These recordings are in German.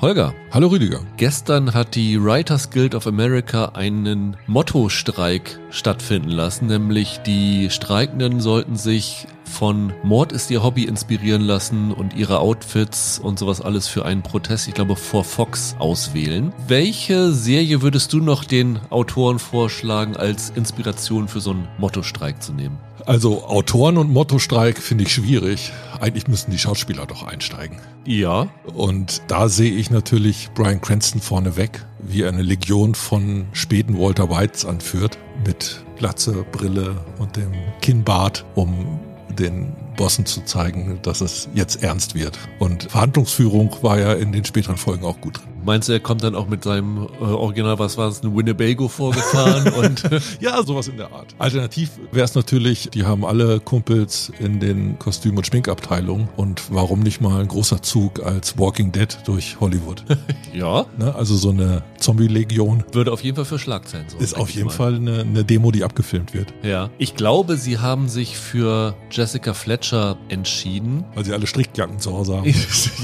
Holger. Hallo Rüdiger. Gestern hat die Writers Guild of America einen Motto-Streik stattfinden lassen, nämlich die Streikenden sollten sich von Mord ist ihr Hobby inspirieren lassen und ihre Outfits und sowas alles für einen Protest, ich glaube, vor Fox auswählen. Welche Serie würdest du noch den Autoren vorschlagen, als Inspiration für so einen Motto-Streik zu nehmen? Also Autoren und Motto-Streik finde ich schwierig. Eigentlich müssten die Schauspieler doch einsteigen. Ja. Und da sehe ich natürlich Brian Cranston vorneweg, wie er eine Legion von späten Walter Whites anführt, mit Glatze, Brille und dem Kinnbart, um den Bossen zu zeigen, dass es jetzt ernst wird. Und Verhandlungsführung war ja in den späteren Folgen auch gut drin. Meinst du, er kommt dann auch mit seinem äh, Original, was war es, ein Winnebago vorgefahren und ja, sowas in der Art. Alternativ wäre es natürlich, die haben alle Kumpels in den Kostüm- und Schminkabteilungen und warum nicht mal ein großer Zug als Walking Dead durch Hollywood? ja. Ne? Also so eine Zombie-Legion. Würde auf jeden Fall für Schlagzeilen sorgen. Ist auf jeden mal. Fall eine, eine Demo, die abgefilmt wird. Ja. Ich glaube, sie haben sich für Jessica Fletcher entschieden. Weil sie alle Strickjacken zu Hause haben.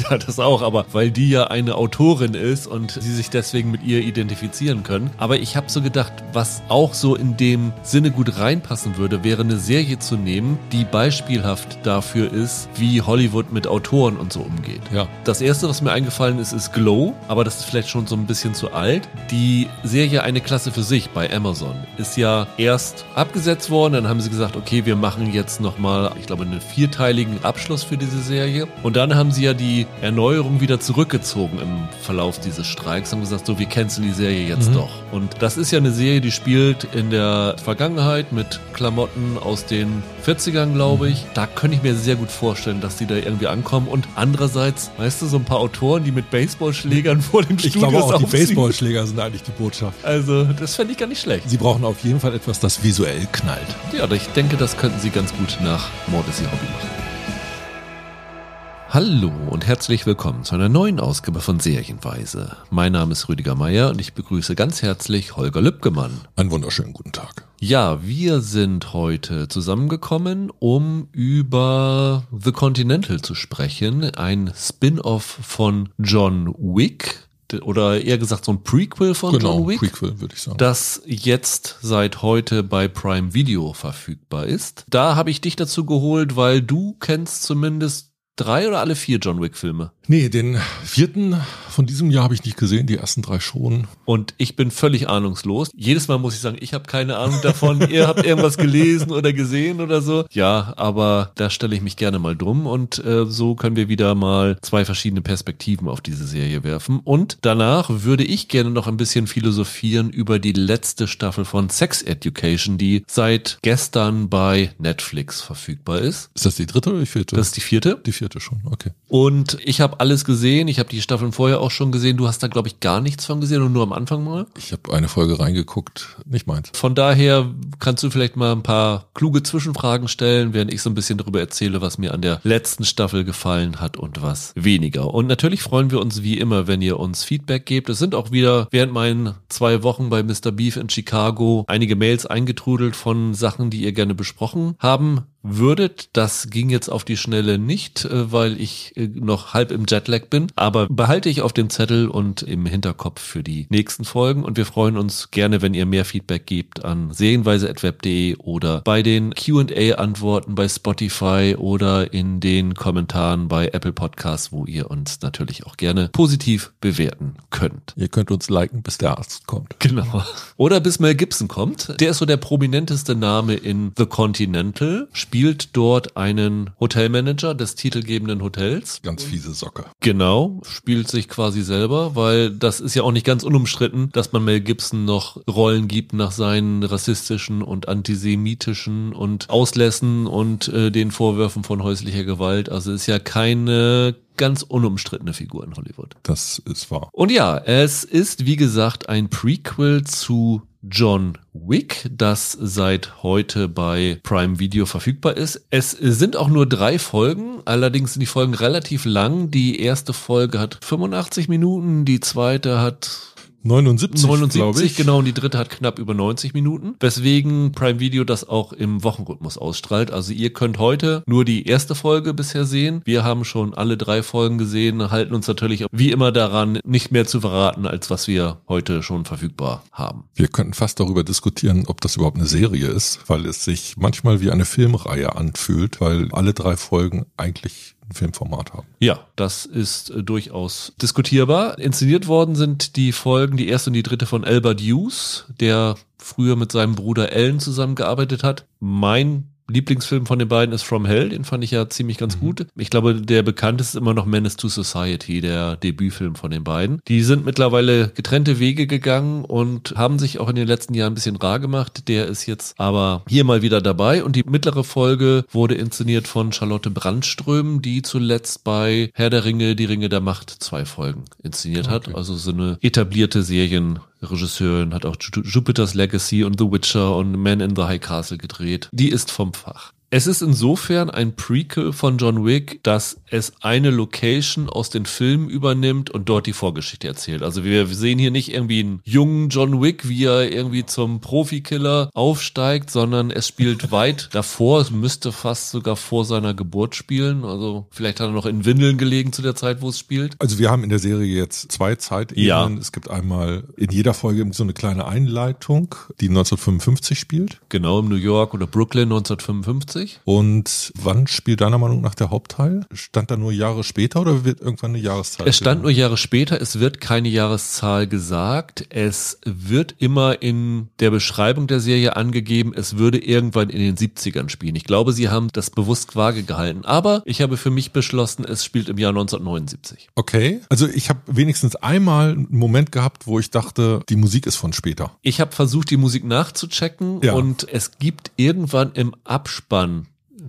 ja, das auch, aber weil die ja eine Autorin ist, ist und sie sich deswegen mit ihr identifizieren können. Aber ich habe so gedacht, was auch so in dem Sinne gut reinpassen würde, wäre eine Serie zu nehmen, die beispielhaft dafür ist, wie Hollywood mit Autoren und so umgeht. Ja. Das erste, was mir eingefallen ist, ist Glow, aber das ist vielleicht schon so ein bisschen zu alt. Die Serie Eine Klasse für sich bei Amazon ist ja erst abgesetzt worden, dann haben sie gesagt, okay, wir machen jetzt nochmal, ich glaube, einen vierteiligen Abschluss für diese Serie. Und dann haben sie ja die Erneuerung wieder zurückgezogen im Verlauf dieses Streiks, haben gesagt, so, wir canceln die Serie jetzt mhm. doch. Und das ist ja eine Serie, die spielt in der Vergangenheit mit Klamotten aus den 40ern, glaube ich. Da könnte ich mir sehr gut vorstellen, dass die da irgendwie ankommen. Und andererseits, weißt du, so ein paar Autoren, die mit Baseballschlägern vor dem Studio Ich glaube auch, die Baseballschläger sind eigentlich die Botschaft. Also, das fände ich gar nicht schlecht. Sie brauchen auf jeden Fall etwas, das visuell knallt. Ja, ich denke, das könnten sie ganz gut nach Mord ist ihr Hobby machen. Hallo und herzlich willkommen zu einer neuen Ausgabe von Serienweise. Mein Name ist Rüdiger Meier und ich begrüße ganz herzlich Holger Lübgemann. Einen wunderschönen guten Tag. Ja, wir sind heute zusammengekommen, um über The Continental zu sprechen, ein Spin-off von John Wick oder eher gesagt so ein Prequel von genau, John Wick. Prequel, würde ich sagen. Das jetzt seit heute bei Prime Video verfügbar ist. Da habe ich dich dazu geholt, weil du kennst zumindest drei oder alle vier John Wick-Filme? Nee, den vierten von diesem Jahr habe ich nicht gesehen, die ersten drei schon. Und ich bin völlig ahnungslos. Jedes Mal muss ich sagen, ich habe keine Ahnung davon. Ihr habt irgendwas gelesen oder gesehen oder so. Ja, aber da stelle ich mich gerne mal drum und äh, so können wir wieder mal zwei verschiedene Perspektiven auf diese Serie werfen. Und danach würde ich gerne noch ein bisschen philosophieren über die letzte Staffel von Sex Education, die seit gestern bei Netflix verfügbar ist. Ist das die dritte oder die vierte? Das ist die vierte. Die vierte schon, okay. Und ich habe alles gesehen. Ich habe die Staffeln vorher auch schon gesehen. Du hast da, glaube ich, gar nichts von gesehen und nur am Anfang mal. Ich habe eine Folge reingeguckt, nicht meins. Von daher kannst du vielleicht mal ein paar kluge Zwischenfragen stellen, während ich so ein bisschen darüber erzähle, was mir an der letzten Staffel gefallen hat und was weniger. Und natürlich freuen wir uns wie immer, wenn ihr uns Feedback gebt. Es sind auch wieder während meinen zwei Wochen bei Mr. Beef in Chicago einige Mails eingetrudelt von Sachen, die ihr gerne besprochen haben würdet. Das ging jetzt auf die Schnelle nicht, äh, weil ich äh, noch halb im Jetlag bin. Aber behalte ich auf dem Zettel und im Hinterkopf für die nächsten Folgen. Und wir freuen uns gerne, wenn ihr mehr Feedback gebt an sehenweise.web.de oder bei den Q&A-Antworten bei Spotify oder in den Kommentaren bei Apple Podcasts, wo ihr uns natürlich auch gerne positiv bewerten könnt. Ihr könnt uns liken, bis der Arzt kommt. Genau. Oder bis Mel Gibson kommt. Der ist so der prominenteste Name in The Continental spielt dort einen Hotelmanager des titelgebenden Hotels. Ganz fiese Socke. Genau, spielt sich quasi selber, weil das ist ja auch nicht ganz unumstritten, dass man Mel Gibson noch Rollen gibt nach seinen rassistischen und antisemitischen und Auslässen und äh, den Vorwürfen von häuslicher Gewalt. Also ist ja keine ganz unumstrittene Figur in Hollywood. Das ist wahr. Und ja, es ist wie gesagt ein Prequel zu John Wick, das seit heute bei Prime Video verfügbar ist. Es sind auch nur drei Folgen, allerdings sind die Folgen relativ lang. Die erste Folge hat 85 Minuten, die zweite hat 79, 79 genau, und die dritte hat knapp über 90 Minuten, weswegen Prime Video das auch im Wochenrhythmus ausstrahlt. Also ihr könnt heute nur die erste Folge bisher sehen. Wir haben schon alle drei Folgen gesehen, halten uns natürlich wie immer daran, nicht mehr zu verraten, als was wir heute schon verfügbar haben. Wir könnten fast darüber diskutieren, ob das überhaupt eine Serie ist, weil es sich manchmal wie eine Filmreihe anfühlt, weil alle drei Folgen eigentlich Filmformat haben. Ja, das ist äh, durchaus diskutierbar. Inszeniert worden sind die Folgen, die erste und die dritte von Albert Hughes, der früher mit seinem Bruder Ellen zusammengearbeitet hat. Mein Lieblingsfilm von den beiden ist From Hell, den fand ich ja ziemlich ganz mhm. gut. Ich glaube, der bekannteste ist immer noch Menace to Society, der Debütfilm von den beiden. Die sind mittlerweile getrennte Wege gegangen und haben sich auch in den letzten Jahren ein bisschen rar gemacht. Der ist jetzt aber hier mal wieder dabei und die mittlere Folge wurde inszeniert von Charlotte Brandström, die zuletzt bei Herr der Ringe, die Ringe der Macht zwei Folgen inszeniert okay. hat. Also so eine etablierte Serien Regisseurin, hat auch Jupiter's Legacy und The Witcher und Man in the High Castle gedreht. Die ist vom Fach. Es ist insofern ein Prequel von John Wick, dass es eine Location aus den Filmen übernimmt und dort die Vorgeschichte erzählt. Also wir sehen hier nicht irgendwie einen jungen John Wick, wie er irgendwie zum Profikiller aufsteigt, sondern es spielt weit davor. Es müsste fast sogar vor seiner Geburt spielen. Also vielleicht hat er noch in Windeln gelegen zu der Zeit, wo es spielt. Also wir haben in der Serie jetzt zwei Zeitebenen. Ja. Es gibt einmal in jeder Folge so eine kleine Einleitung, die 1955 spielt. Genau, im New York oder Brooklyn 1955. 1990. Und wann spielt deiner Meinung nach der Hauptteil? Stand da nur Jahre später oder wird irgendwann eine Jahreszahl? Es stand nur Jahre später, es wird keine Jahreszahl gesagt. Es wird immer in der Beschreibung der Serie angegeben, es würde irgendwann in den 70ern spielen. Ich glaube, sie haben das bewusst vage gehalten. Aber ich habe für mich beschlossen, es spielt im Jahr 1979. Okay, also ich habe wenigstens einmal einen Moment gehabt, wo ich dachte, die Musik ist von später. Ich habe versucht, die Musik nachzuchecken ja. und es gibt irgendwann im Abspann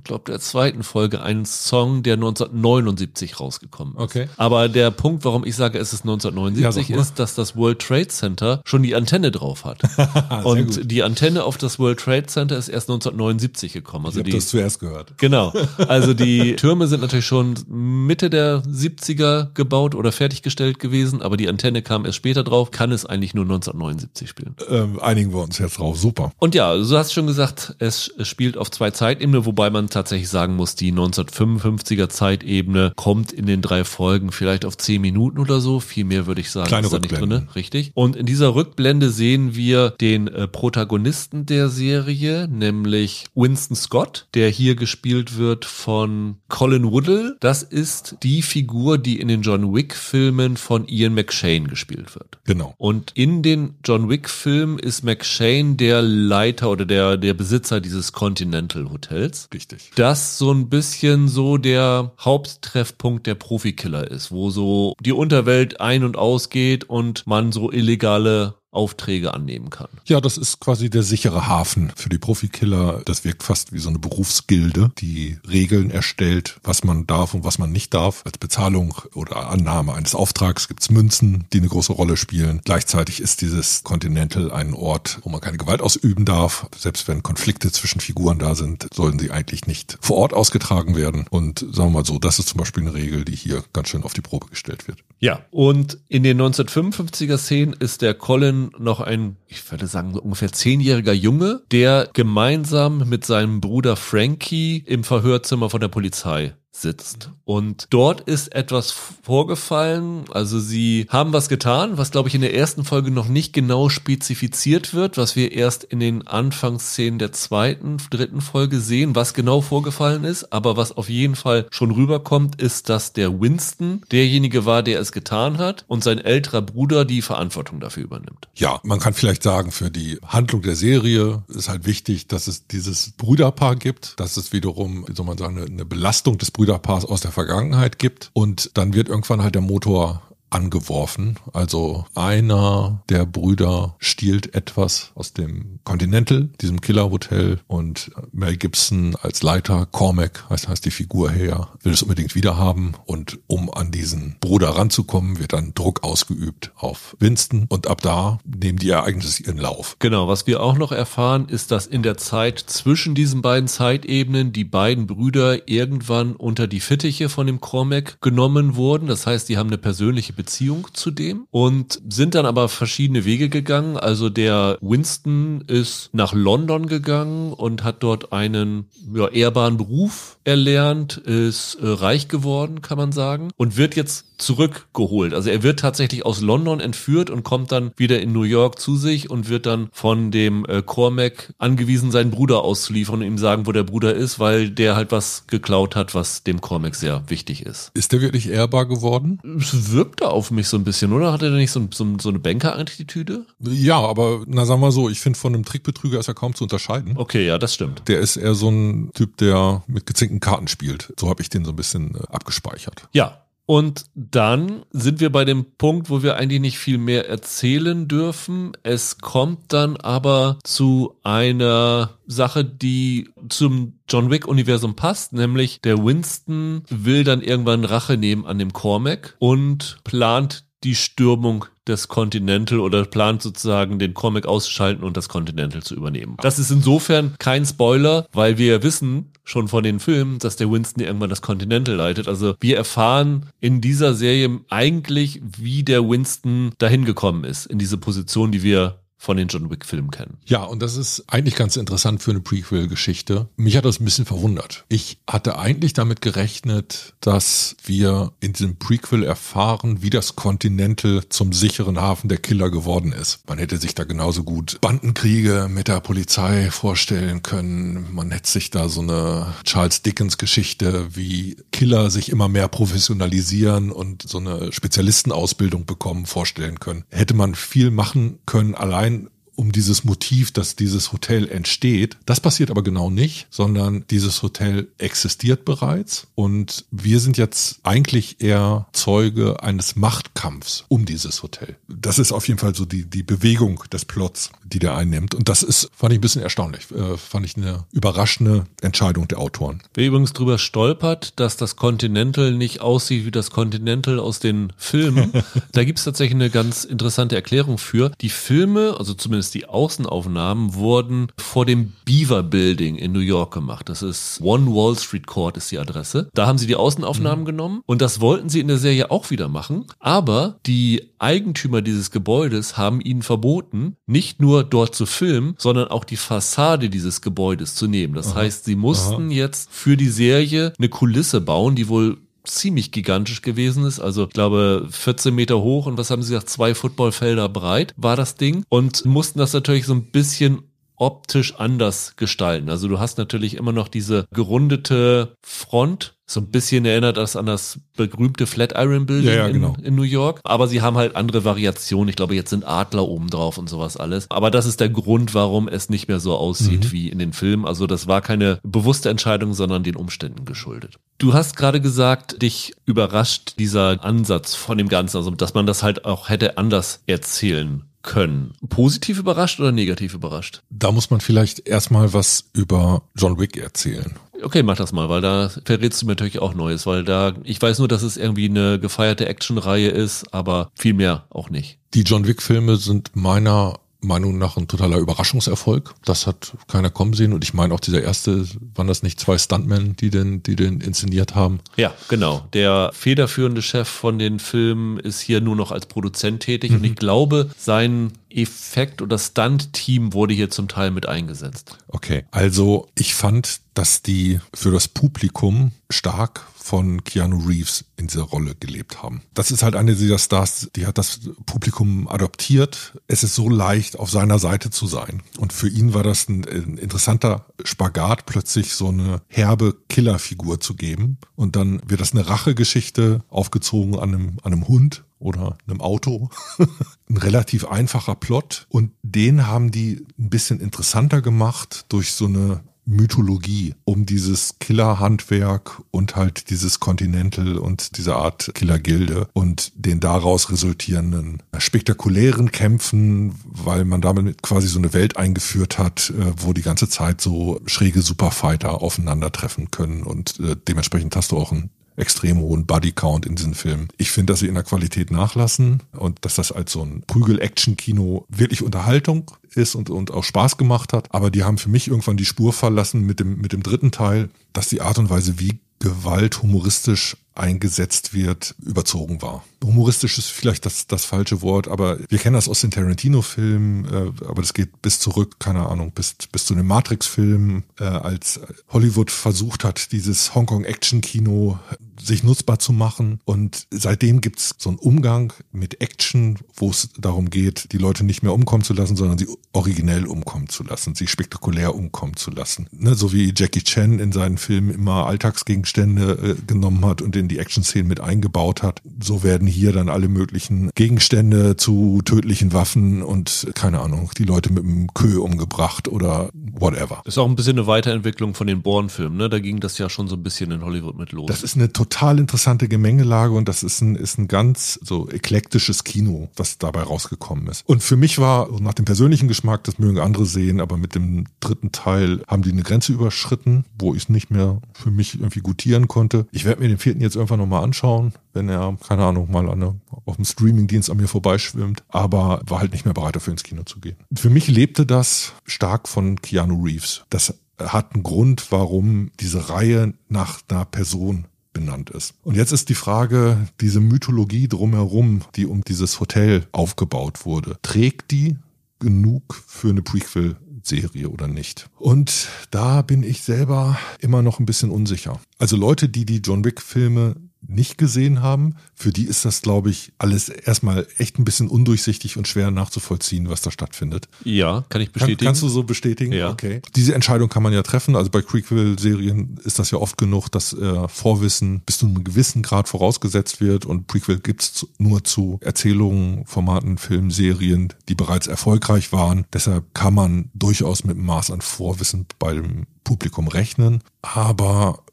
glaube, der zweiten Folge einen Song, der 1979 rausgekommen ist. Okay. Aber der Punkt, warum ich sage, es ist 1979, ja, ist, dass das World Trade Center schon die Antenne drauf hat. Und gut. die Antenne auf das World Trade Center ist erst 1979 gekommen. Also ich die, das zuerst gehört. Genau. Also die Türme sind natürlich schon Mitte der 70er gebaut oder fertiggestellt gewesen, aber die Antenne kam erst später drauf. Kann es eigentlich nur 1979 spielen? Ähm, einigen wir uns jetzt drauf. Super. Und ja, du hast schon gesagt, es spielt auf zwei Zeitebenen, wobei man tatsächlich sagen muss, die 1955er Zeitebene kommt in den drei Folgen vielleicht auf zehn Minuten oder so. Viel mehr würde ich sagen, Kleine ist da nicht drin. Richtig. Und in dieser Rückblende sehen wir den äh, Protagonisten der Serie, nämlich Winston Scott, der hier gespielt wird von Colin Woodle. Das ist die Figur, die in den John Wick Filmen von Ian McShane gespielt wird. Genau. Und in den John Wick Filmen ist McShane der Leiter oder der, der Besitzer dieses Continental Hotels. Richtig. Das so ein bisschen so der Haupttreffpunkt der Profikiller ist, wo so die Unterwelt ein- und ausgeht und man so illegale Aufträge annehmen kann. Ja, das ist quasi der sichere Hafen für die Profikiller. Das wirkt fast wie so eine Berufsgilde, die Regeln erstellt, was man darf und was man nicht darf. Als Bezahlung oder Annahme eines Auftrags gibt's Münzen, die eine große Rolle spielen. Gleichzeitig ist dieses Continental ein Ort, wo man keine Gewalt ausüben darf. Selbst wenn Konflikte zwischen Figuren da sind, sollen sie eigentlich nicht vor Ort ausgetragen werden. Und sagen wir mal so, das ist zum Beispiel eine Regel, die hier ganz schön auf die Probe gestellt wird. Ja, und in den 1955er Szenen ist der Colin noch ein, ich würde sagen, ungefähr zehnjähriger Junge, der gemeinsam mit seinem Bruder Frankie im Verhörzimmer von der Polizei sitzt. Und dort ist etwas vorgefallen. Also sie haben was getan, was glaube ich in der ersten Folge noch nicht genau spezifiziert wird, was wir erst in den Anfangsszenen der zweiten, dritten Folge sehen, was genau vorgefallen ist. Aber was auf jeden Fall schon rüberkommt, ist, dass der Winston derjenige war, der es getan hat und sein älterer Bruder die Verantwortung dafür übernimmt. Ja, man kann vielleicht sagen, für die Handlung der Serie ist halt wichtig, dass es dieses Brüderpaar gibt. Das ist wiederum, wie soll man sagen, eine Belastung des Brüderpaars Brüderpaars aus der Vergangenheit gibt. Und dann wird irgendwann halt der Motor angeworfen. Also einer der Brüder stiehlt etwas aus dem Continental, diesem Killerhotel und Mel Gibson als Leiter, Cormac heißt, heißt die Figur her, will es unbedingt wiederhaben und um an diesen Bruder ranzukommen, wird dann Druck ausgeübt auf Winston und ab da nehmen die Ereignisse ihren Lauf. Genau, was wir auch noch erfahren, ist, dass in der Zeit zwischen diesen beiden Zeitebenen die beiden Brüder irgendwann unter die Fittiche von dem Cormac genommen wurden. Das heißt, die haben eine persönliche Beziehung zu dem und sind dann aber verschiedene Wege gegangen. Also der Winston ist nach London gegangen und hat dort einen ja, ehrbaren Beruf erlernt, ist äh, reich geworden, kann man sagen, und wird jetzt zurückgeholt. Also er wird tatsächlich aus London entführt und kommt dann wieder in New York zu sich und wird dann von dem äh, Cormac angewiesen, seinen Bruder auszuliefern und ihm sagen, wo der Bruder ist, weil der halt was geklaut hat, was dem Cormac sehr wichtig ist. Ist der wirklich ehrbar geworden? Es wirkte auf mich so ein bisschen, oder? Hat er nicht so, so, so eine Banker-Attitüde? Ja, aber na sagen wir so, ich finde von einem Trickbetrüger ist er kaum zu unterscheiden. Okay, ja, das stimmt. Der ist eher so ein Typ, der mit gezinkten Karten spielt. So habe ich den so ein bisschen äh, abgespeichert. Ja, und dann sind wir bei dem Punkt, wo wir eigentlich nicht viel mehr erzählen dürfen. Es kommt dann aber zu einer Sache, die zum John Wick-Universum passt, nämlich der Winston will dann irgendwann Rache nehmen an dem Cormac und plant die Stürmung des Continental oder plant sozusagen den Comic auszuschalten und das Continental zu übernehmen. Das ist insofern kein Spoiler, weil wir wissen schon von den Filmen, dass der Winston irgendwann das Continental leitet. Also wir erfahren in dieser Serie eigentlich, wie der Winston dahin gekommen ist, in diese Position, die wir von den John Wick-Filmen kennen. Ja, und das ist eigentlich ganz interessant für eine Prequel-Geschichte. Mich hat das ein bisschen verwundert. Ich hatte eigentlich damit gerechnet, dass wir in diesem Prequel erfahren, wie das Continental zum sicheren Hafen der Killer geworden ist. Man hätte sich da genauso gut Bandenkriege mit der Polizei vorstellen können. Man hätte sich da so eine Charles Dickens-Geschichte, wie Killer sich immer mehr professionalisieren und so eine Spezialistenausbildung bekommen, vorstellen können. Hätte man viel machen können, allein um dieses Motiv, dass dieses Hotel entsteht. Das passiert aber genau nicht, sondern dieses Hotel existiert bereits und wir sind jetzt eigentlich eher Zeuge eines Machtkampfs um dieses Hotel. Das ist auf jeden Fall so die, die Bewegung des Plots, die der einnimmt. Und das ist, fand ich ein bisschen erstaunlich, äh, fand ich eine überraschende Entscheidung der Autoren. Wer übrigens drüber stolpert, dass das Continental nicht aussieht wie das Continental aus den Filmen, da gibt es tatsächlich eine ganz interessante Erklärung für. Die Filme, also zumindest zumindest die Außenaufnahmen wurden vor dem Beaver Building in New York gemacht. Das ist One Wall Street Court ist die Adresse. Da haben sie die Außenaufnahmen mhm. genommen und das wollten sie in der Serie auch wieder machen. Aber die Eigentümer dieses Gebäudes haben ihnen verboten, nicht nur dort zu filmen, sondern auch die Fassade dieses Gebäudes zu nehmen. Das Aha. heißt, sie mussten Aha. jetzt für die Serie eine Kulisse bauen, die wohl ziemlich gigantisch gewesen ist. Also ich glaube 14 Meter hoch und was haben sie gesagt, zwei Footballfelder breit war das Ding und mussten das natürlich so ein bisschen optisch anders gestalten. Also du hast natürlich immer noch diese gerundete Front, so ein bisschen erinnert das an das berühmte Flatiron Building ja, ja, genau. in, in, New York. Aber sie haben halt andere Variationen. Ich glaube, jetzt sind Adler oben drauf und sowas alles. Aber das ist der Grund, warum es nicht mehr so aussieht mhm. wie in den Filmen. Also das war keine bewusste Entscheidung, sondern den Umständen geschuldet. Du hast gerade gesagt, dich überrascht dieser Ansatz von dem Ganzen, also dass man das halt auch hätte anders erzählen können. Positiv überrascht oder negativ überrascht? Da muss man vielleicht erstmal was über John Wick erzählen. Okay, mach das mal, weil da verrätst du mir natürlich auch Neues, weil da, ich weiß nur, dass es irgendwie eine gefeierte Actionreihe ist, aber viel mehr auch nicht. Die John Wick Filme sind meiner Meinung nach ein totaler Überraschungserfolg. Das hat keiner kommen sehen. Und ich meine auch dieser erste, waren das nicht zwei Stuntmen, die den, die den inszeniert haben? Ja, genau. Der federführende Chef von den Filmen ist hier nur noch als Produzent tätig. Mhm. Und ich glaube, sein Effekt oder Stunt-Team wurde hier zum Teil mit eingesetzt. Okay. Also ich fand, dass die für das Publikum stark von Keanu Reeves in dieser Rolle gelebt haben. Das ist halt eine dieser Stars, die hat das Publikum adoptiert. Es ist so leicht, auf seiner Seite zu sein. Und für ihn war das ein, ein interessanter Spagat, plötzlich so eine herbe Killerfigur zu geben. Und dann wird das eine Rachegeschichte aufgezogen an einem, an einem Hund oder einem Auto. ein relativ einfacher Plot. Und den haben die ein bisschen interessanter gemacht durch so eine Mythologie um dieses Killerhandwerk und halt dieses Continental und diese Art Killergilde und den daraus resultierenden spektakulären Kämpfen, weil man damit quasi so eine Welt eingeführt hat, äh, wo die ganze Zeit so schräge Superfighter aufeinandertreffen können und äh, dementsprechend hast du auch ein extrem hohen Bodycount in diesen Filmen. Ich finde, dass sie in der Qualität nachlassen und dass das als so ein Prügel-Action-Kino wirklich Unterhaltung ist und, und auch Spaß gemacht hat. Aber die haben für mich irgendwann die Spur verlassen mit dem, mit dem dritten Teil, dass die Art und Weise, wie Gewalt humoristisch eingesetzt wird, überzogen war. Humoristisch ist vielleicht das, das falsche Wort, aber wir kennen das aus den Tarantino-Filmen, äh, aber das geht bis zurück, keine Ahnung, bis, bis zu den Matrix-Filmen, äh, als Hollywood versucht hat, dieses Hongkong-Action-Kino sich nutzbar zu machen. Und seitdem gibt's so einen Umgang mit Action, wo es darum geht, die Leute nicht mehr umkommen zu lassen, sondern sie originell umkommen zu lassen, sie spektakulär umkommen zu lassen. Ne, so wie Jackie Chan in seinen Filmen immer Alltagsgegenstände äh, genommen hat und in die Action-Szenen mit eingebaut hat. So werden hier dann alle möglichen Gegenstände zu tödlichen Waffen und keine Ahnung, die Leute mit einem Kö umgebracht oder whatever. Das ist auch ein bisschen eine Weiterentwicklung von den Bourne-Filmen, ne? Da ging das ja schon so ein bisschen in Hollywood mit los. Das ist eine total interessante Gemengelage und das ist ein, ist ein ganz so eklektisches Kino, was dabei rausgekommen ist. Und für mich war, nach dem persönlichen Geschmack, das mögen andere sehen, aber mit dem dritten Teil haben die eine Grenze überschritten, wo ich es nicht mehr für mich irgendwie gutieren konnte. Ich werde mir den vierten jetzt irgendwann nochmal anschauen, wenn er, keine Ahnung, mal an auf dem Streamingdienst an mir vorbeischwimmt, aber war halt nicht mehr bereit dafür ins Kino zu gehen. Für mich lebte das stark von Keanu Reeves. Das hat einen Grund, warum diese Reihe nach einer Person benannt ist. Und jetzt ist die Frage, diese Mythologie drumherum, die um dieses Hotel aufgebaut wurde, trägt die genug für eine Prequel Serie oder nicht. Und da bin ich selber immer noch ein bisschen unsicher. Also Leute, die die John Wick Filme nicht gesehen haben, für die ist das, glaube ich, alles erstmal echt ein bisschen undurchsichtig und schwer nachzuvollziehen, was da stattfindet. Ja, kann ich bestätigen. Kann, kannst du so bestätigen? Ja. Okay. Diese Entscheidung kann man ja treffen. Also bei Prequel-Serien ist das ja oft genug, dass äh, Vorwissen bis zu einem gewissen Grad vorausgesetzt wird und Prequel gibt's nur zu Erzählungen, Formaten, Filmen, Serien, die bereits erfolgreich waren. Deshalb kann man durchaus mit einem Maß an Vorwissen beim Publikum rechnen. Aber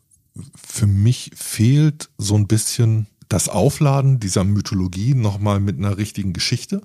für mich fehlt so ein bisschen das Aufladen dieser Mythologie nochmal mit einer richtigen Geschichte.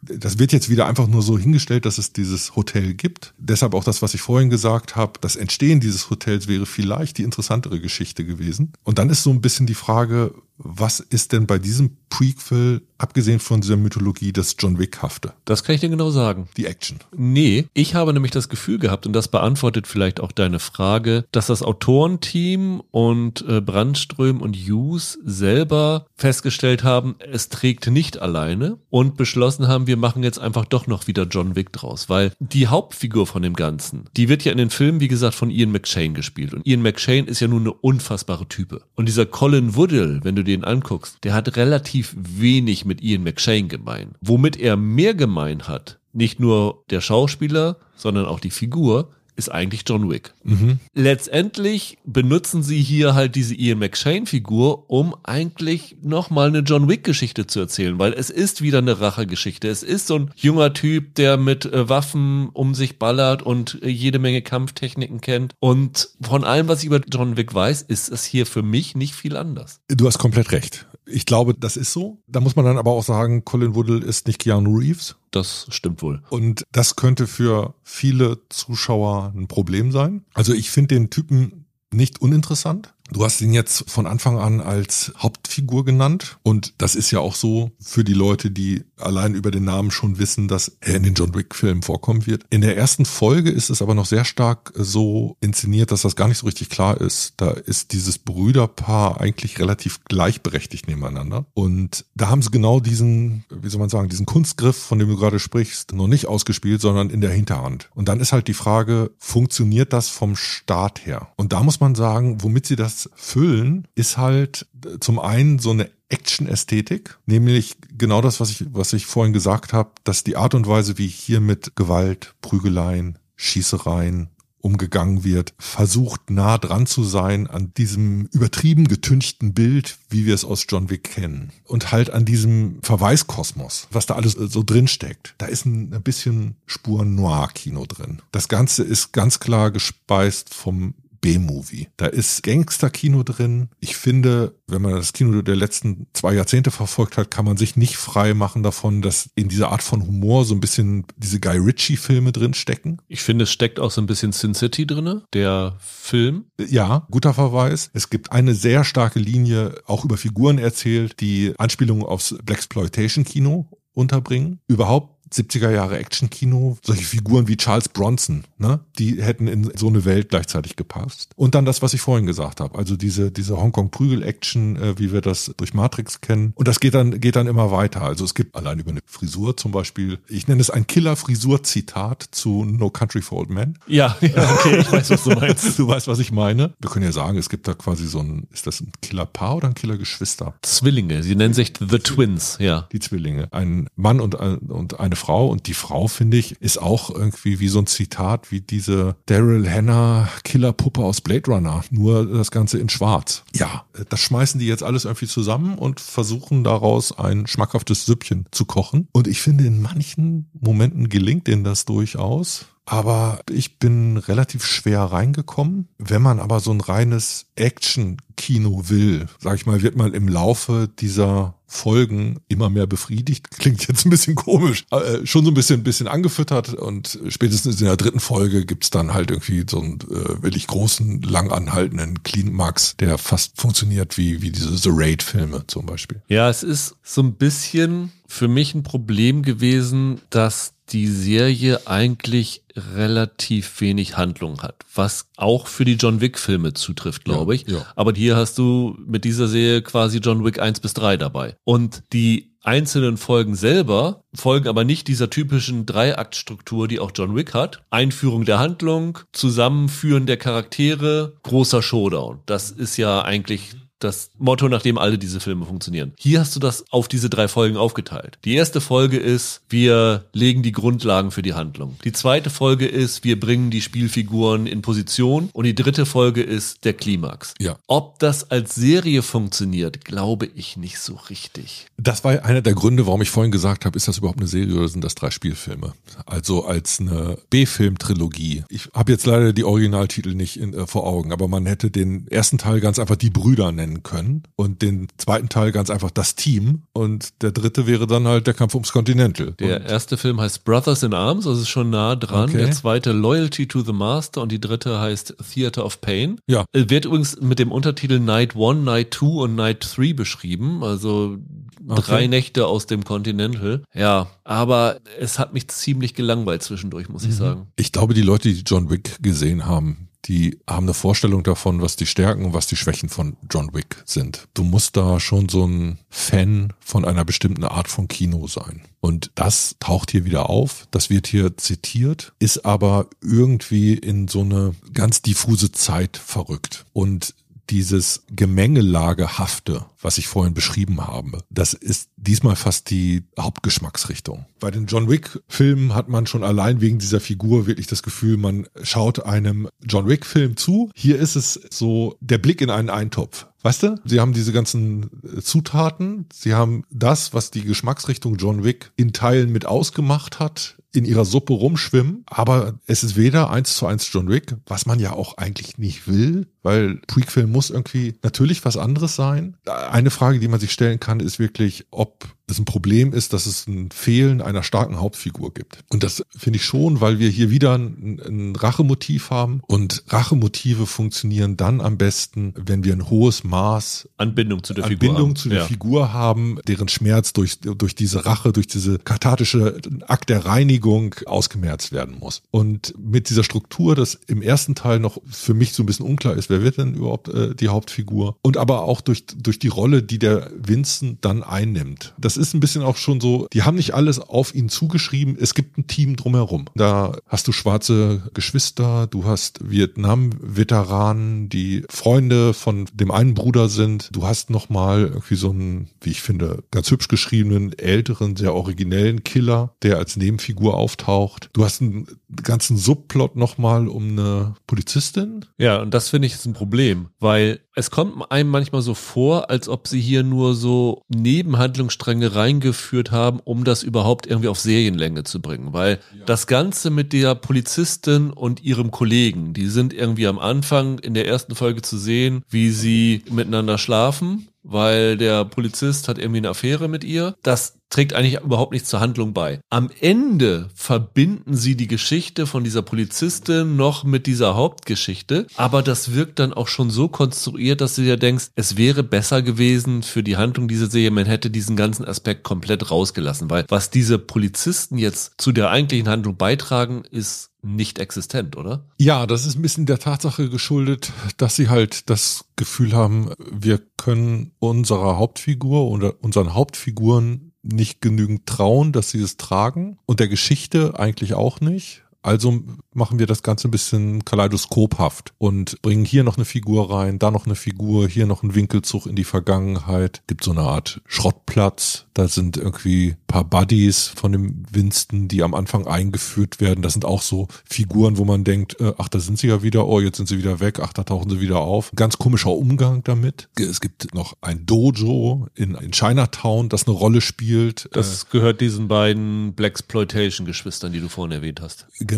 Das wird jetzt wieder einfach nur so hingestellt, dass es dieses Hotel gibt. Deshalb auch das, was ich vorhin gesagt habe, das Entstehen dieses Hotels wäre vielleicht die interessantere Geschichte gewesen. Und dann ist so ein bisschen die Frage, was ist denn bei diesem Prequel, abgesehen von dieser Mythologie, das John Wick-hafte? Das kann ich dir genau sagen. Die Action. Nee, ich habe nämlich das Gefühl gehabt, und das beantwortet vielleicht auch deine Frage, dass das Autorenteam und äh, Brandström und Hughes selber festgestellt haben, es trägt nicht alleine und beschlossen haben, wir machen jetzt einfach doch noch wieder John Wick draus, weil die Hauptfigur von dem Ganzen, die wird ja in den Filmen, wie gesagt, von Ian McShane gespielt. Und Ian McShane ist ja nun eine unfassbare Type. Und dieser Colin Woodle, wenn du den anguckst, der hat relativ wenig mit Ian McShane gemein. Womit er mehr gemein hat, nicht nur der Schauspieler, sondern auch die Figur, ist eigentlich John Wick. Mhm. Letztendlich benutzen sie hier halt diese Ian McShane-Figur, um eigentlich nochmal eine John Wick-Geschichte zu erzählen, weil es ist wieder eine Rachegeschichte. Es ist so ein junger Typ, der mit äh, Waffen um sich ballert und äh, jede Menge Kampftechniken kennt. Und von allem, was ich über John Wick weiß, ist es hier für mich nicht viel anders. Du hast komplett recht. Ich glaube, das ist so. Da muss man dann aber auch sagen, Colin Woodle ist nicht Keanu Reeves. Das stimmt wohl. Und das könnte für viele Zuschauer ein Problem sein. Also ich finde den Typen nicht uninteressant. Du hast ihn jetzt von Anfang an als Hauptfigur genannt und das ist ja auch so für die Leute, die allein über den Namen schon wissen, dass er in den John Wick Filmen vorkommen wird. In der ersten Folge ist es aber noch sehr stark so inszeniert, dass das gar nicht so richtig klar ist. Da ist dieses Brüderpaar eigentlich relativ gleichberechtigt nebeneinander und da haben sie genau diesen, wie soll man sagen, diesen Kunstgriff, von dem du gerade sprichst, noch nicht ausgespielt, sondern in der Hinterhand. Und dann ist halt die Frage, funktioniert das vom Start her? Und da muss man sagen, womit sie das füllen, ist halt zum einen so eine Action-Ästhetik, nämlich genau das, was ich, was ich vorhin gesagt habe, dass die Art und Weise, wie hier mit Gewalt, Prügeleien, Schießereien umgegangen wird, versucht nah dran zu sein an diesem übertrieben getünchten Bild, wie wir es aus John Wick kennen. Und halt an diesem Verweiskosmos, was da alles so drin steckt. Da ist ein, bisschen Spur Noir-Kino drin. Das Ganze ist ganz klar gespeist vom B-Movie. Da ist Gangster-Kino drin. Ich finde, wenn man das Kino der letzten zwei Jahrzehnte verfolgt hat, kann man sich nicht frei machen davon, dass in dieser Art von Humor so ein bisschen diese Guy Ritchie-Filme drin stecken. Ich finde, es steckt auch so ein bisschen Sin City drinne, der Film. Ja, guter Verweis. Es gibt eine sehr starke Linie, auch über Figuren erzählt, die Anspielungen aufs Blaxploitation-Kino unterbringen. Überhaupt 70er Jahre Action-Kino, solche Figuren wie Charles Bronson, ne? Die hätten in so eine Welt gleichzeitig gepasst. Und dann das, was ich vorhin gesagt habe, also diese, diese Hongkong-Prügel-Action, äh, wie wir das durch Matrix kennen. Und das geht dann, geht dann immer weiter. Also es gibt allein über eine Frisur zum Beispiel, ich nenne es ein Killer-Frisur-Zitat zu No Country for Old Men. Ja, ja, okay, ich weiß, was du meinst. du weißt, was ich meine. Wir können ja sagen, es gibt da quasi so ein, ist das ein Killer-Paar oder ein Killer-Geschwister? Zwillinge, sie nennen sich The Twins, ja. Die Zwillinge. Ein Mann und, und eine Frau. Und die Frau, finde ich, ist auch irgendwie wie so ein Zitat, wie diese Daryl Hannah Killerpuppe aus Blade Runner. Nur das Ganze in schwarz. Ja, das schmeißen die jetzt alles irgendwie zusammen und versuchen daraus ein schmackhaftes Süppchen zu kochen. Und ich finde, in manchen Momenten gelingt denen das durchaus. Aber ich bin relativ schwer reingekommen. Wenn man aber so ein reines Action-Kino will, sag ich mal, wird man im Laufe dieser Folgen immer mehr befriedigt. Klingt jetzt ein bisschen komisch. Äh, schon so ein bisschen, ein bisschen angefüttert und spätestens in der dritten Folge gibt's dann halt irgendwie so einen äh, wirklich großen, lang anhaltenden Clean-Max, der fast funktioniert wie, wie diese The Raid-Filme zum Beispiel. Ja, es ist so ein bisschen für mich ein Problem gewesen, dass die Serie eigentlich relativ wenig Handlung hat, was auch für die John Wick Filme zutrifft, glaube Ja, ich. ja. Aber hier hast du mit dieser Serie quasi John Wick 1 bis 3 dabei. Und die einzelnen Folgen selber folgen aber nicht dieser typischen Dreiaktstruktur, die auch John Wick hat. Einführung der Handlung, Zusammenführen der Charaktere, großer Showdown. Das ist ja eigentlich das Motto, nach dem alle diese Filme funktionieren. Hier hast du das auf diese drei Folgen aufgeteilt. Die erste Folge ist, wir legen die Grundlagen für die Handlung. Die zweite Folge ist, wir bringen die Spielfiguren in Position. Und die dritte Folge ist der Klimax. Ja. Ob das als Serie funktioniert, glaube ich nicht so richtig. Das war einer der Gründe, warum ich vorhin gesagt habe, ist das überhaupt eine Serie oder sind das drei Spielfilme? Also als eine B-Film-Trilogie. Ich habe jetzt leider die Originaltitel nicht in, äh, vor Augen, aber man hätte den ersten Teil ganz einfach die Brüder nennen können und den zweiten Teil ganz einfach das Team und der dritte wäre dann halt der Kampf ums Continental. Der und, erste Film heißt Brothers in Arms, also ist schon nah dran. Okay. Der zweite Loyalty to the Master und die dritte heißt Theater of Pain. Ja. Äh, Wird übrigens mit dem Untertitel Night One, Night Two und Night Three beschrieben, also drei Okay. Nächte aus dem Continental. Ja, aber es hat mich ziemlich gelangweilt zwischendurch, muss ich sagen. ich glaube, die Leute, die John Wick gesehen haben, die haben eine Vorstellung davon, was die Stärken und was die Schwächen von John Wick sind. Du musst da schon so ein Fan von einer bestimmten Art von Kino sein. Und das taucht hier wieder auf, das wird hier zitiert, ist aber irgendwie in so eine ganz diffuse Zeit verrückt. Und dieses Gemengelagehafte, was ich vorhin beschrieben habe, das ist diesmal fast die Hauptgeschmacksrichtung. Bei den John Wick-Filmen hat man schon allein wegen dieser Figur wirklich das Gefühl, man schaut einem John Wick-Film zu. Hier ist es so der Blick in einen Eintopf. Weißt du, sie haben diese ganzen äh, Zutaten, sie haben das, was die Geschmacksrichtung John Wick in Teilen mit ausgemacht hat, in ihrer Suppe rumschwimmen, aber es ist weder eins zu eins John Wick, was man ja auch eigentlich nicht will, weil Prequel muss irgendwie natürlich was anderes sein. Eine Frage, die man sich stellen kann, ist wirklich, ob es ein Problem ist, dass es ein Fehlen einer starken Hauptfigur gibt. Und das finde ich schon, weil wir hier wieder ein, ein Rachemotiv haben und Rachemotive funktionieren dann am besten, wenn wir ein hohes Maß Anbindung zu der an Figur. Bindung haben. zu der ja. Figur haben, deren Schmerz durch, durch diese Rache, durch diese kathartische Akt der Reinigung ausgemerzt werden muss. Und mit dieser Struktur, dass im ersten Teil noch für mich so ein bisschen unklar ist, wer wird denn überhaupt äh, die Hauptfigur? Und aber auch durch, durch die Rolle, die der Vincent dann einnimmt. Das ist ein bisschen auch schon so, die haben nicht alles auf ihn zugeschrieben, es gibt ein Team drumherum. Da hast du schwarze Geschwister, du hast Vietnam-Veteranen, die Freunde von dem einen Bruder sind. Du hast nochmal irgendwie so einen, wie ich finde, ganz hübsch geschriebenen, älteren, sehr originellen Killer, der als Nebenfigur auftaucht. Du hast einen ganzen Subplot nochmal um eine Polizistin. Ja, und das finde ich ist ein Problem, weil es kommt einem manchmal so vor, als ob sie hier nur so Nebenhandlungsstränge reingeführt haben, um das überhaupt irgendwie auf Serienlänge zu bringen. Weil das Ganze mit der Polizistin und ihrem Kollegen, die sind irgendwie am Anfang in der ersten Folge zu sehen, wie sie miteinander schlafen weil der Polizist hat irgendwie eine Affäre mit ihr. Das trägt eigentlich überhaupt nichts zur Handlung bei. Am Ende verbinden sie die Geschichte von dieser Polizistin noch mit dieser Hauptgeschichte, aber das wirkt dann auch schon so konstruiert, dass du dir denkst, es wäre besser gewesen für die Handlung dieser Serie, man hätte diesen ganzen Aspekt komplett rausgelassen, weil was diese Polizisten jetzt zu der eigentlichen Handlung beitragen, ist nicht existent, oder? Ja, das ist ein bisschen der Tatsache geschuldet, dass sie halt das Gefühl haben, wir können unserer Hauptfigur oder unseren Hauptfiguren nicht genügend trauen, dass sie es tragen und der Geschichte eigentlich auch nicht. Also machen wir das Ganze ein bisschen kaleidoskophaft und bringen hier noch eine Figur rein, da noch eine Figur, hier noch einen Winkelzug in die Vergangenheit. Gibt so eine Art Schrottplatz. Da sind irgendwie paar Buddies von dem Winston, die am Anfang eingeführt werden. Das sind auch so Figuren, wo man denkt, äh, ach, da sind sie ja wieder, oh, jetzt sind sie wieder weg, ach, da tauchen sie wieder auf. Ganz komischer Umgang damit. Es gibt noch ein Dojo in, in Chinatown, das eine Rolle spielt. Das äh, gehört diesen beiden Blaxploitation-Geschwistern, die du vorhin erwähnt hast genau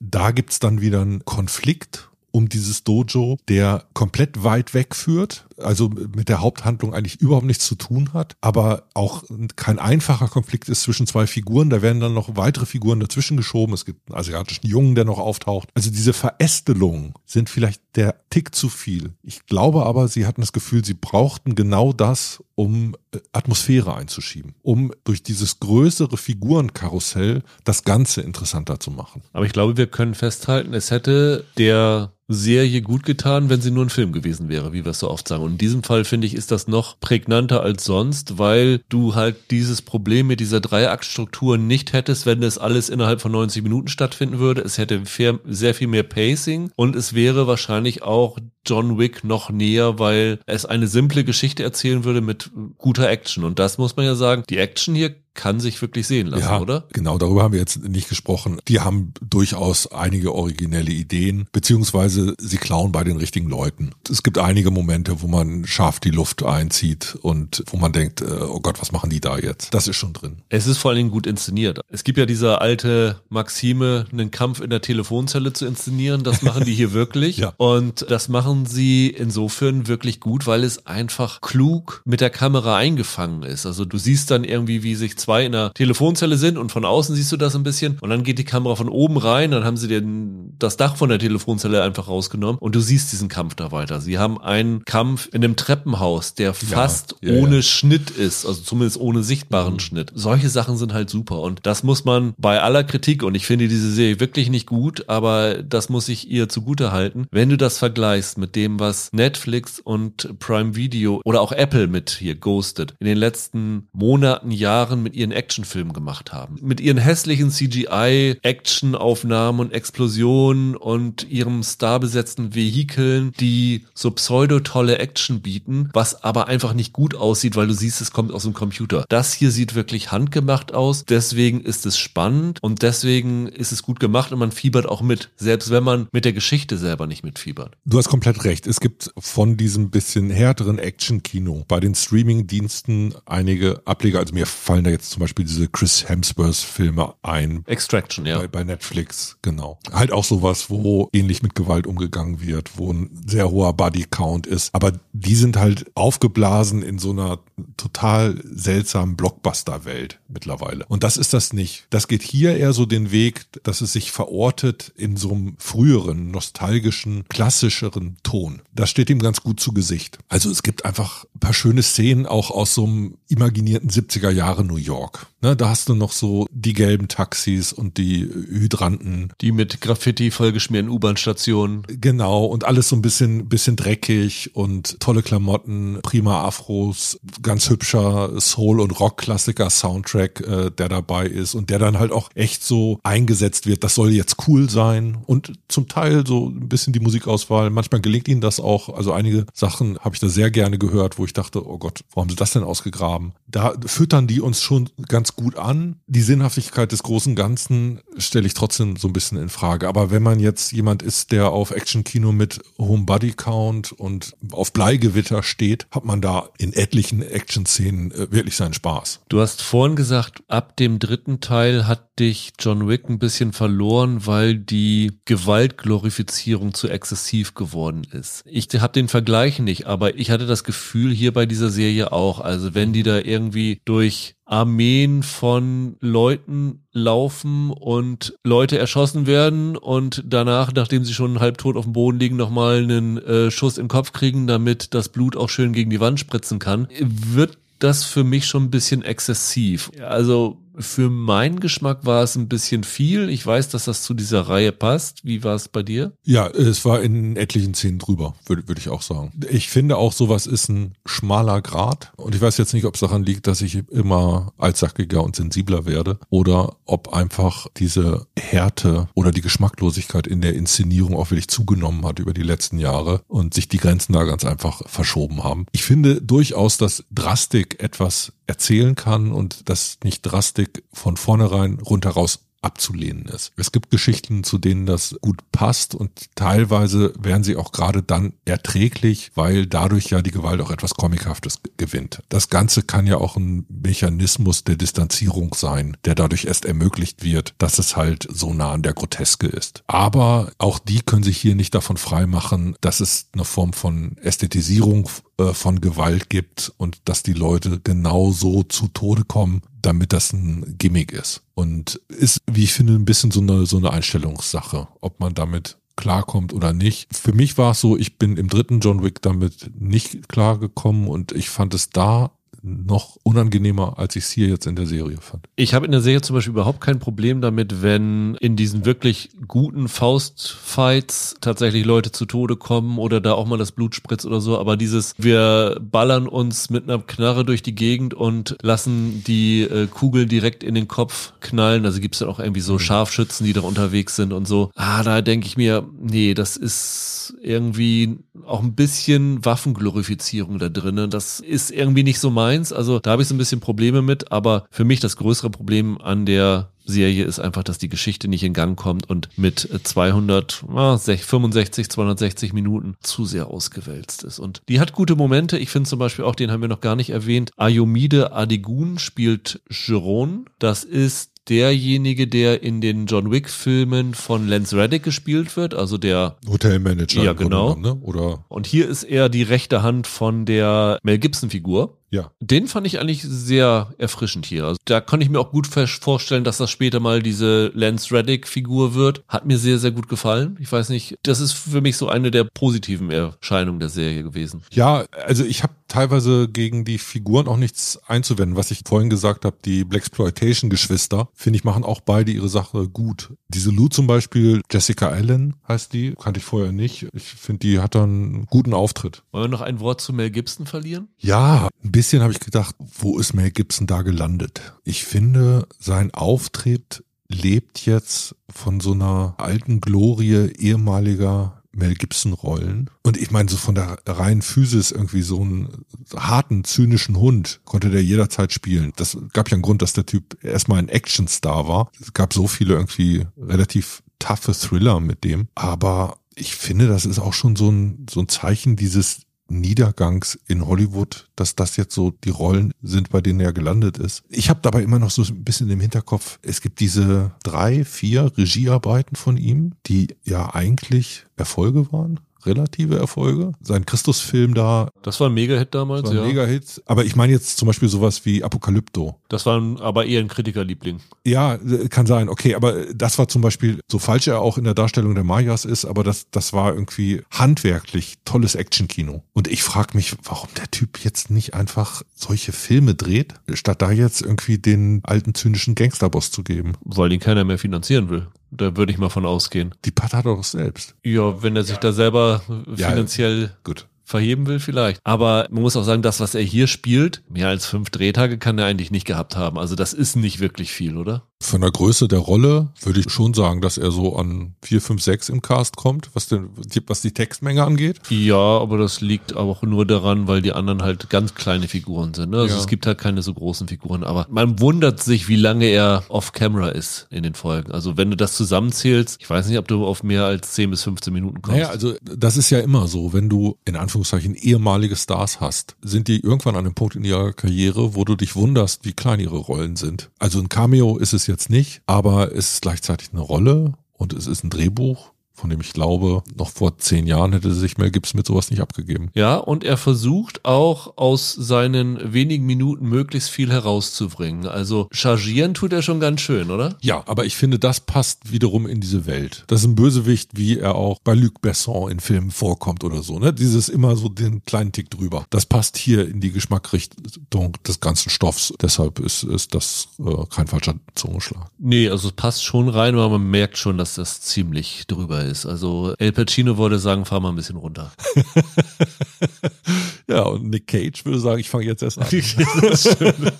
da gibt's dann wieder einen Konflikt um dieses Dojo, der komplett weit weg führt also mit der Haupthandlung eigentlich überhaupt nichts zu tun hat, aber auch kein einfacher Konflikt ist zwischen zwei Figuren. Da werden dann noch weitere Figuren dazwischen geschoben. Es gibt einen asiatischen Jungen, der noch auftaucht. Also diese Verästelungen sind vielleicht der Tick zu viel. Ich glaube aber, sie hatten das Gefühl, sie brauchten genau das, um äh, Atmosphäre einzuschieben, um durch dieses größere Figurenkarussell das Ganze interessanter zu machen. Aber ich glaube, wir können festhalten, es hätte der Serie gut getan, wenn sie nur ein Film gewesen wäre, wie wir es so oft sagen. In diesem Fall finde ich, ist das noch prägnanter als sonst, weil du halt dieses Problem mit dieser Dreiaktstruktur nicht hättest, wenn das alles innerhalb von 90 Minuten stattfinden würde. Es hätte sehr viel mehr Pacing und es wäre wahrscheinlich auch John Wick noch näher, weil es eine simple Geschichte erzählen würde mit guter Action. Und das muss man ja sagen, die Action hier kann sich wirklich sehen lassen, ja, oder? Genau, darüber haben wir jetzt nicht gesprochen. Die haben durchaus einige originelle Ideen, beziehungsweise sie klauen bei den richtigen Leuten. Es gibt einige Momente, wo man scharf die Luft einzieht und wo man denkt, äh, oh Gott, was machen die da jetzt? Das ist schon drin. Es ist vor allen Dingen gut inszeniert. Es gibt ja diese alte Maxime, einen Kampf in der Telefonzelle zu inszenieren. Das machen die hier wirklich. ja. Und das machen sie insofern wirklich gut, weil es einfach klug mit der Kamera eingefangen ist. Also du siehst dann irgendwie, wie sich zwei in der Telefonzelle sind und von außen siehst du das ein bisschen und dann geht die Kamera von oben rein, dann haben sie den, das Dach von der Telefonzelle einfach rausgenommen und du siehst diesen Kampf da weiter. Sie haben einen Kampf in einem Treppenhaus, der fast ja, ja, ohne ja. Schnitt ist, also zumindest ohne sichtbaren mhm. Schnitt. Solche Sachen sind halt super und das muss man bei aller Kritik und ich finde diese Serie wirklich nicht gut, aber das muss ich ihr zugute halten. Wenn du das vergleichst mit dem, was Netflix und Prime Video oder auch Apple mit hier Ghosted in den letzten Monaten, Jahren mit mit ihren Actionfilmen gemacht haben. Mit ihren hässlichen CGI-Actionaufnahmen und Explosionen und ihrem starbesetzten Vehikeln, die so pseudo-tolle Action bieten, was aber einfach nicht gut aussieht, weil du siehst, es kommt aus dem Computer. Das hier sieht wirklich handgemacht aus, deswegen ist es spannend und deswegen ist es gut gemacht und man fiebert auch mit, selbst wenn man mit der Geschichte selber nicht mitfiebert. Du hast komplett recht. Es gibt von diesem bisschen härteren Action-Kino bei den Streaming-Diensten einige Ableger, also mir fallen da jetzt jetzt zum Beispiel diese Chris Hemsworth-Filme ein. Extraction, ja. Bei, bei, Netflix, genau. Halt auch sowas, wo ähnlich mit Gewalt umgegangen wird, wo ein sehr hoher Body-Count ist. Aber die sind halt aufgeblasen in so einer total seltsamen Blockbuster-Welt mittlerweile. Und das ist das nicht. Das geht hier eher so den Weg, dass es sich verortet in so einem früheren, nostalgischen, klassischeren Ton. Das steht ihm ganz gut zu Gesicht. Also es gibt einfach ein paar schöne Szenen auch aus so einem imaginierten 70er Jahre New York. York. Ne, da hast du noch so die gelben Taxis und die Hydranten. Die mit Graffiti vollgeschmierten U-Bahn-Stationen. Genau, und alles so ein bisschen, bisschen dreckig und tolle Klamotten, prima Afros, ganz hübscher Soul- und Rock-Klassiker-Soundtrack, äh, der dabei ist und der dann halt auch echt so eingesetzt wird. Das soll jetzt cool sein und zum Teil so ein bisschen die Musikauswahl. Manchmal gelingt ihnen das auch. Also einige Sachen habe ich da sehr gerne gehört, wo ich dachte, oh Gott, wo haben sie das denn ausgegraben? Da füttern die uns schon ganz gut an. Die Sinnhaftigkeit des großen Ganzen stelle ich trotzdem so ein bisschen in Frage. Aber wenn man jetzt jemand ist, der auf Action-Kino mit hohem Body-Count und auf Bleigewitter steht, hat man da in etlichen Action-Szenen äh, wirklich seinen Spaß. Du hast vorhin gesagt, ab dem dritten Teil hat dich John Wick ein bisschen verloren, weil die Gewaltglorifizierung zu exzessiv geworden ist. Ich habe den Vergleich nicht, aber ich hatte das Gefühl hier bei dieser Serie auch. Also wenn die da irgendwie durch Armeen von Leuten laufen und Leute erschossen werden und danach, nachdem sie schon halbtot auf dem Boden liegen, nochmal einen äh, Schuss im Kopf kriegen, damit das Blut auch schön gegen die Wand spritzen kann, wird das für mich schon ein bisschen exzessiv. Also für meinen Geschmack war es ein bisschen viel. Ich weiß, dass das zu dieser Reihe passt. Wie war es bei dir? Ja, es war in etlichen Szenen drüber, würde würd ich auch sagen. Ich finde auch, sowas ist ein schmaler Grad. Und ich weiß jetzt nicht, ob es daran liegt, dass ich immer altsackiger und sensibler werde oder ob einfach diese Härte oder die Geschmacklosigkeit in der Inszenierung auch wirklich zugenommen hat über die letzten Jahre und sich die Grenzen da ganz einfach verschoben haben. Ich finde durchaus, dass Drastik etwas erzählen kann und dass nicht Drastik von vornherein rundheraus abzulehnen ist. Es gibt Geschichten, zu denen das gut passt und teilweise werden sie auch gerade dann erträglich, weil dadurch ja die Gewalt auch etwas Comichaftes gewinnt. Das Ganze kann ja auch ein Mechanismus der Distanzierung sein, der dadurch erst ermöglicht wird, dass es halt so nah an der Groteske ist. Aber auch die können sich hier nicht davon freimachen, dass es eine Form von Ästhetisierung äh, von Gewalt gibt und dass die Leute genau so zu Tode kommen, damit das ein Gimmick ist. Und ist, wie ich finde, ein bisschen so eine, so eine Einstellungssache, ob man damit klarkommt oder nicht. Für mich war es so, ich bin im dritten John Wick damit nicht klargekommen und ich fand es da noch unangenehmer, als ich es hier jetzt in der Serie fand. Ich habe in der Serie zum Beispiel überhaupt kein Problem damit, wenn in diesen wirklich guten Faustfights tatsächlich Leute zu Tode kommen oder da auch mal das Blut spritzt oder so. Aber dieses, wir ballern uns mit einer Knarre durch die Gegend und lassen die äh, Kugel direkt in den Kopf knallen. Also gibt es dann auch irgendwie so mhm. Scharfschützen, die da unterwegs sind und so. Ah, da denke ich mir, nee, das ist irgendwie auch ein bisschen Waffenglorifizierung da drin. Das ist irgendwie nicht so mein meins. Also da habe ich so ein bisschen Probleme mit, aber für mich das größere Problem an der Serie ist einfach, dass die Geschichte nicht in Gang kommt und mit 265, 260 Minuten zu sehr ausgewälzt ist. Und die hat gute Momente. Ich finde zum Beispiel auch, den haben wir noch gar nicht erwähnt, Ayomide Adegun spielt Jerome. Das ist derjenige, der in den John Wick Filmen von Lance Reddick gespielt wird, also der Hotelmanager. Ja, genau. Genommen, ne? Oder und hier ist er die rechte Hand von der Mel Gibson Figur. Ja. Den fand ich eigentlich sehr erfrischend hier. Also da konnte ich mir auch gut vorstellen, dass das später mal diese Lance Reddick-Figur wird. Hat mir sehr, sehr gut gefallen. Ich weiß nicht, das ist für mich so eine der positiven Erscheinungen der Serie gewesen. Ja, also ich habe teilweise gegen die Figuren auch nichts einzuwenden. Was ich vorhin gesagt habe, die Blaxploitation-Geschwister, finde ich, machen auch beide ihre Sache gut. Diese Lou zum Beispiel, Jessica Allen heißt die, kannte ich vorher nicht. Ich finde, die hat dann einen guten Auftritt. Wollen wir noch ein Wort zu Mel Gibson verlieren? Ja, ein bisschen habe ich gedacht, wo ist Mel Gibson da gelandet? Ich finde, sein Auftritt lebt jetzt von so einer alten Glorie ehemaliger Mel Gibson Rollen. Und ich meine, so von der reinen Physis irgendwie so einen harten, zynischen Hund konnte der jederzeit spielen. Das gab ja einen Grund, dass der Typ erstmal ein Actionstar war. Es gab so viele irgendwie relativ toughe Thriller mit dem. Aber ich finde, das ist auch schon so ein, so ein Zeichen dieses Niedergangs in Hollywood, dass das jetzt so die Rollen sind, bei denen er gelandet ist. Ich habe dabei immer noch so ein bisschen im Hinterkopf, es gibt diese drei, vier Regiearbeiten von ihm, die ja eigentlich Erfolge waren relative Erfolge. Sein Christusfilm da. Das war ein Mega-Hit damals, war ein ja. Mega-Hit. Aber ich meine jetzt zum Beispiel sowas wie Apokalypto. Das war ein, aber eher ein Kritikerliebling. Ja, kann sein. Okay, aber das war zum Beispiel, so falsch er auch in der Darstellung der Mayas ist, aber das, das war irgendwie handwerklich tolles Actionkino. Und ich frage mich, warum der Typ jetzt nicht einfach solche Filme dreht, statt da jetzt irgendwie den alten zynischen Gangsterboss zu geben. Weil ihn keiner mehr finanzieren will. Da würde ich mal von ausgehen. Die Pat hat doch selbst. Ja, wenn er sich ja. da selber finanziell ja, gut verheben will vielleicht. Aber man muss auch sagen, das, was er hier spielt, mehr als fünf Drehtage kann er eigentlich nicht gehabt haben. Also das ist nicht wirklich viel, oder? Von der Größe der Rolle würde ich schon sagen, dass er so an 4, 5, 6 im Cast kommt, was, den, was die Textmenge angeht. Ja, aber das liegt auch nur daran, weil die anderen halt ganz kleine Figuren sind. Ne? Also ja. es gibt halt keine so großen Figuren. Aber man wundert sich, wie lange er off-camera ist in den Folgen. Also wenn du das zusammenzählst, ich weiß nicht, ob du auf mehr als 10 bis 15 Minuten kommst. Naja, also das ist ja immer so, wenn du in Anführungszeichen ehemalige Stars hast, sind die irgendwann an dem Punkt in ihrer Karriere, wo du dich wunderst, wie klein ihre Rollen sind. Also ein Cameo ist es jetzt nicht, aber es ist gleichzeitig eine Rolle und es ist ein Drehbuch von dem ich glaube, noch vor zehn Jahren hätte sich Mel Gibson mit sowas nicht abgegeben. Ja, und er versucht auch aus seinen wenigen Minuten möglichst viel herauszubringen. Also chargieren tut er schon ganz schön, oder? Ja, aber ich finde, das passt wiederum in diese Welt. Das ist ein Bösewicht, wie er auch bei Luc Besson in Filmen vorkommt oder so. Ne? Dieses immer so den kleinen Tick drüber. Das passt hier in die Geschmackrichtung des ganzen Stoffs. Deshalb ist, ist das äh, kein falscher Zungenschlag. Nee, also es passt schon rein, aber man merkt schon, dass das ziemlich drüber ist. Also El Pacino würde sagen, fahr mal ein bisschen runter. ja, und Nick Cage würde sagen, ich fange jetzt erst an.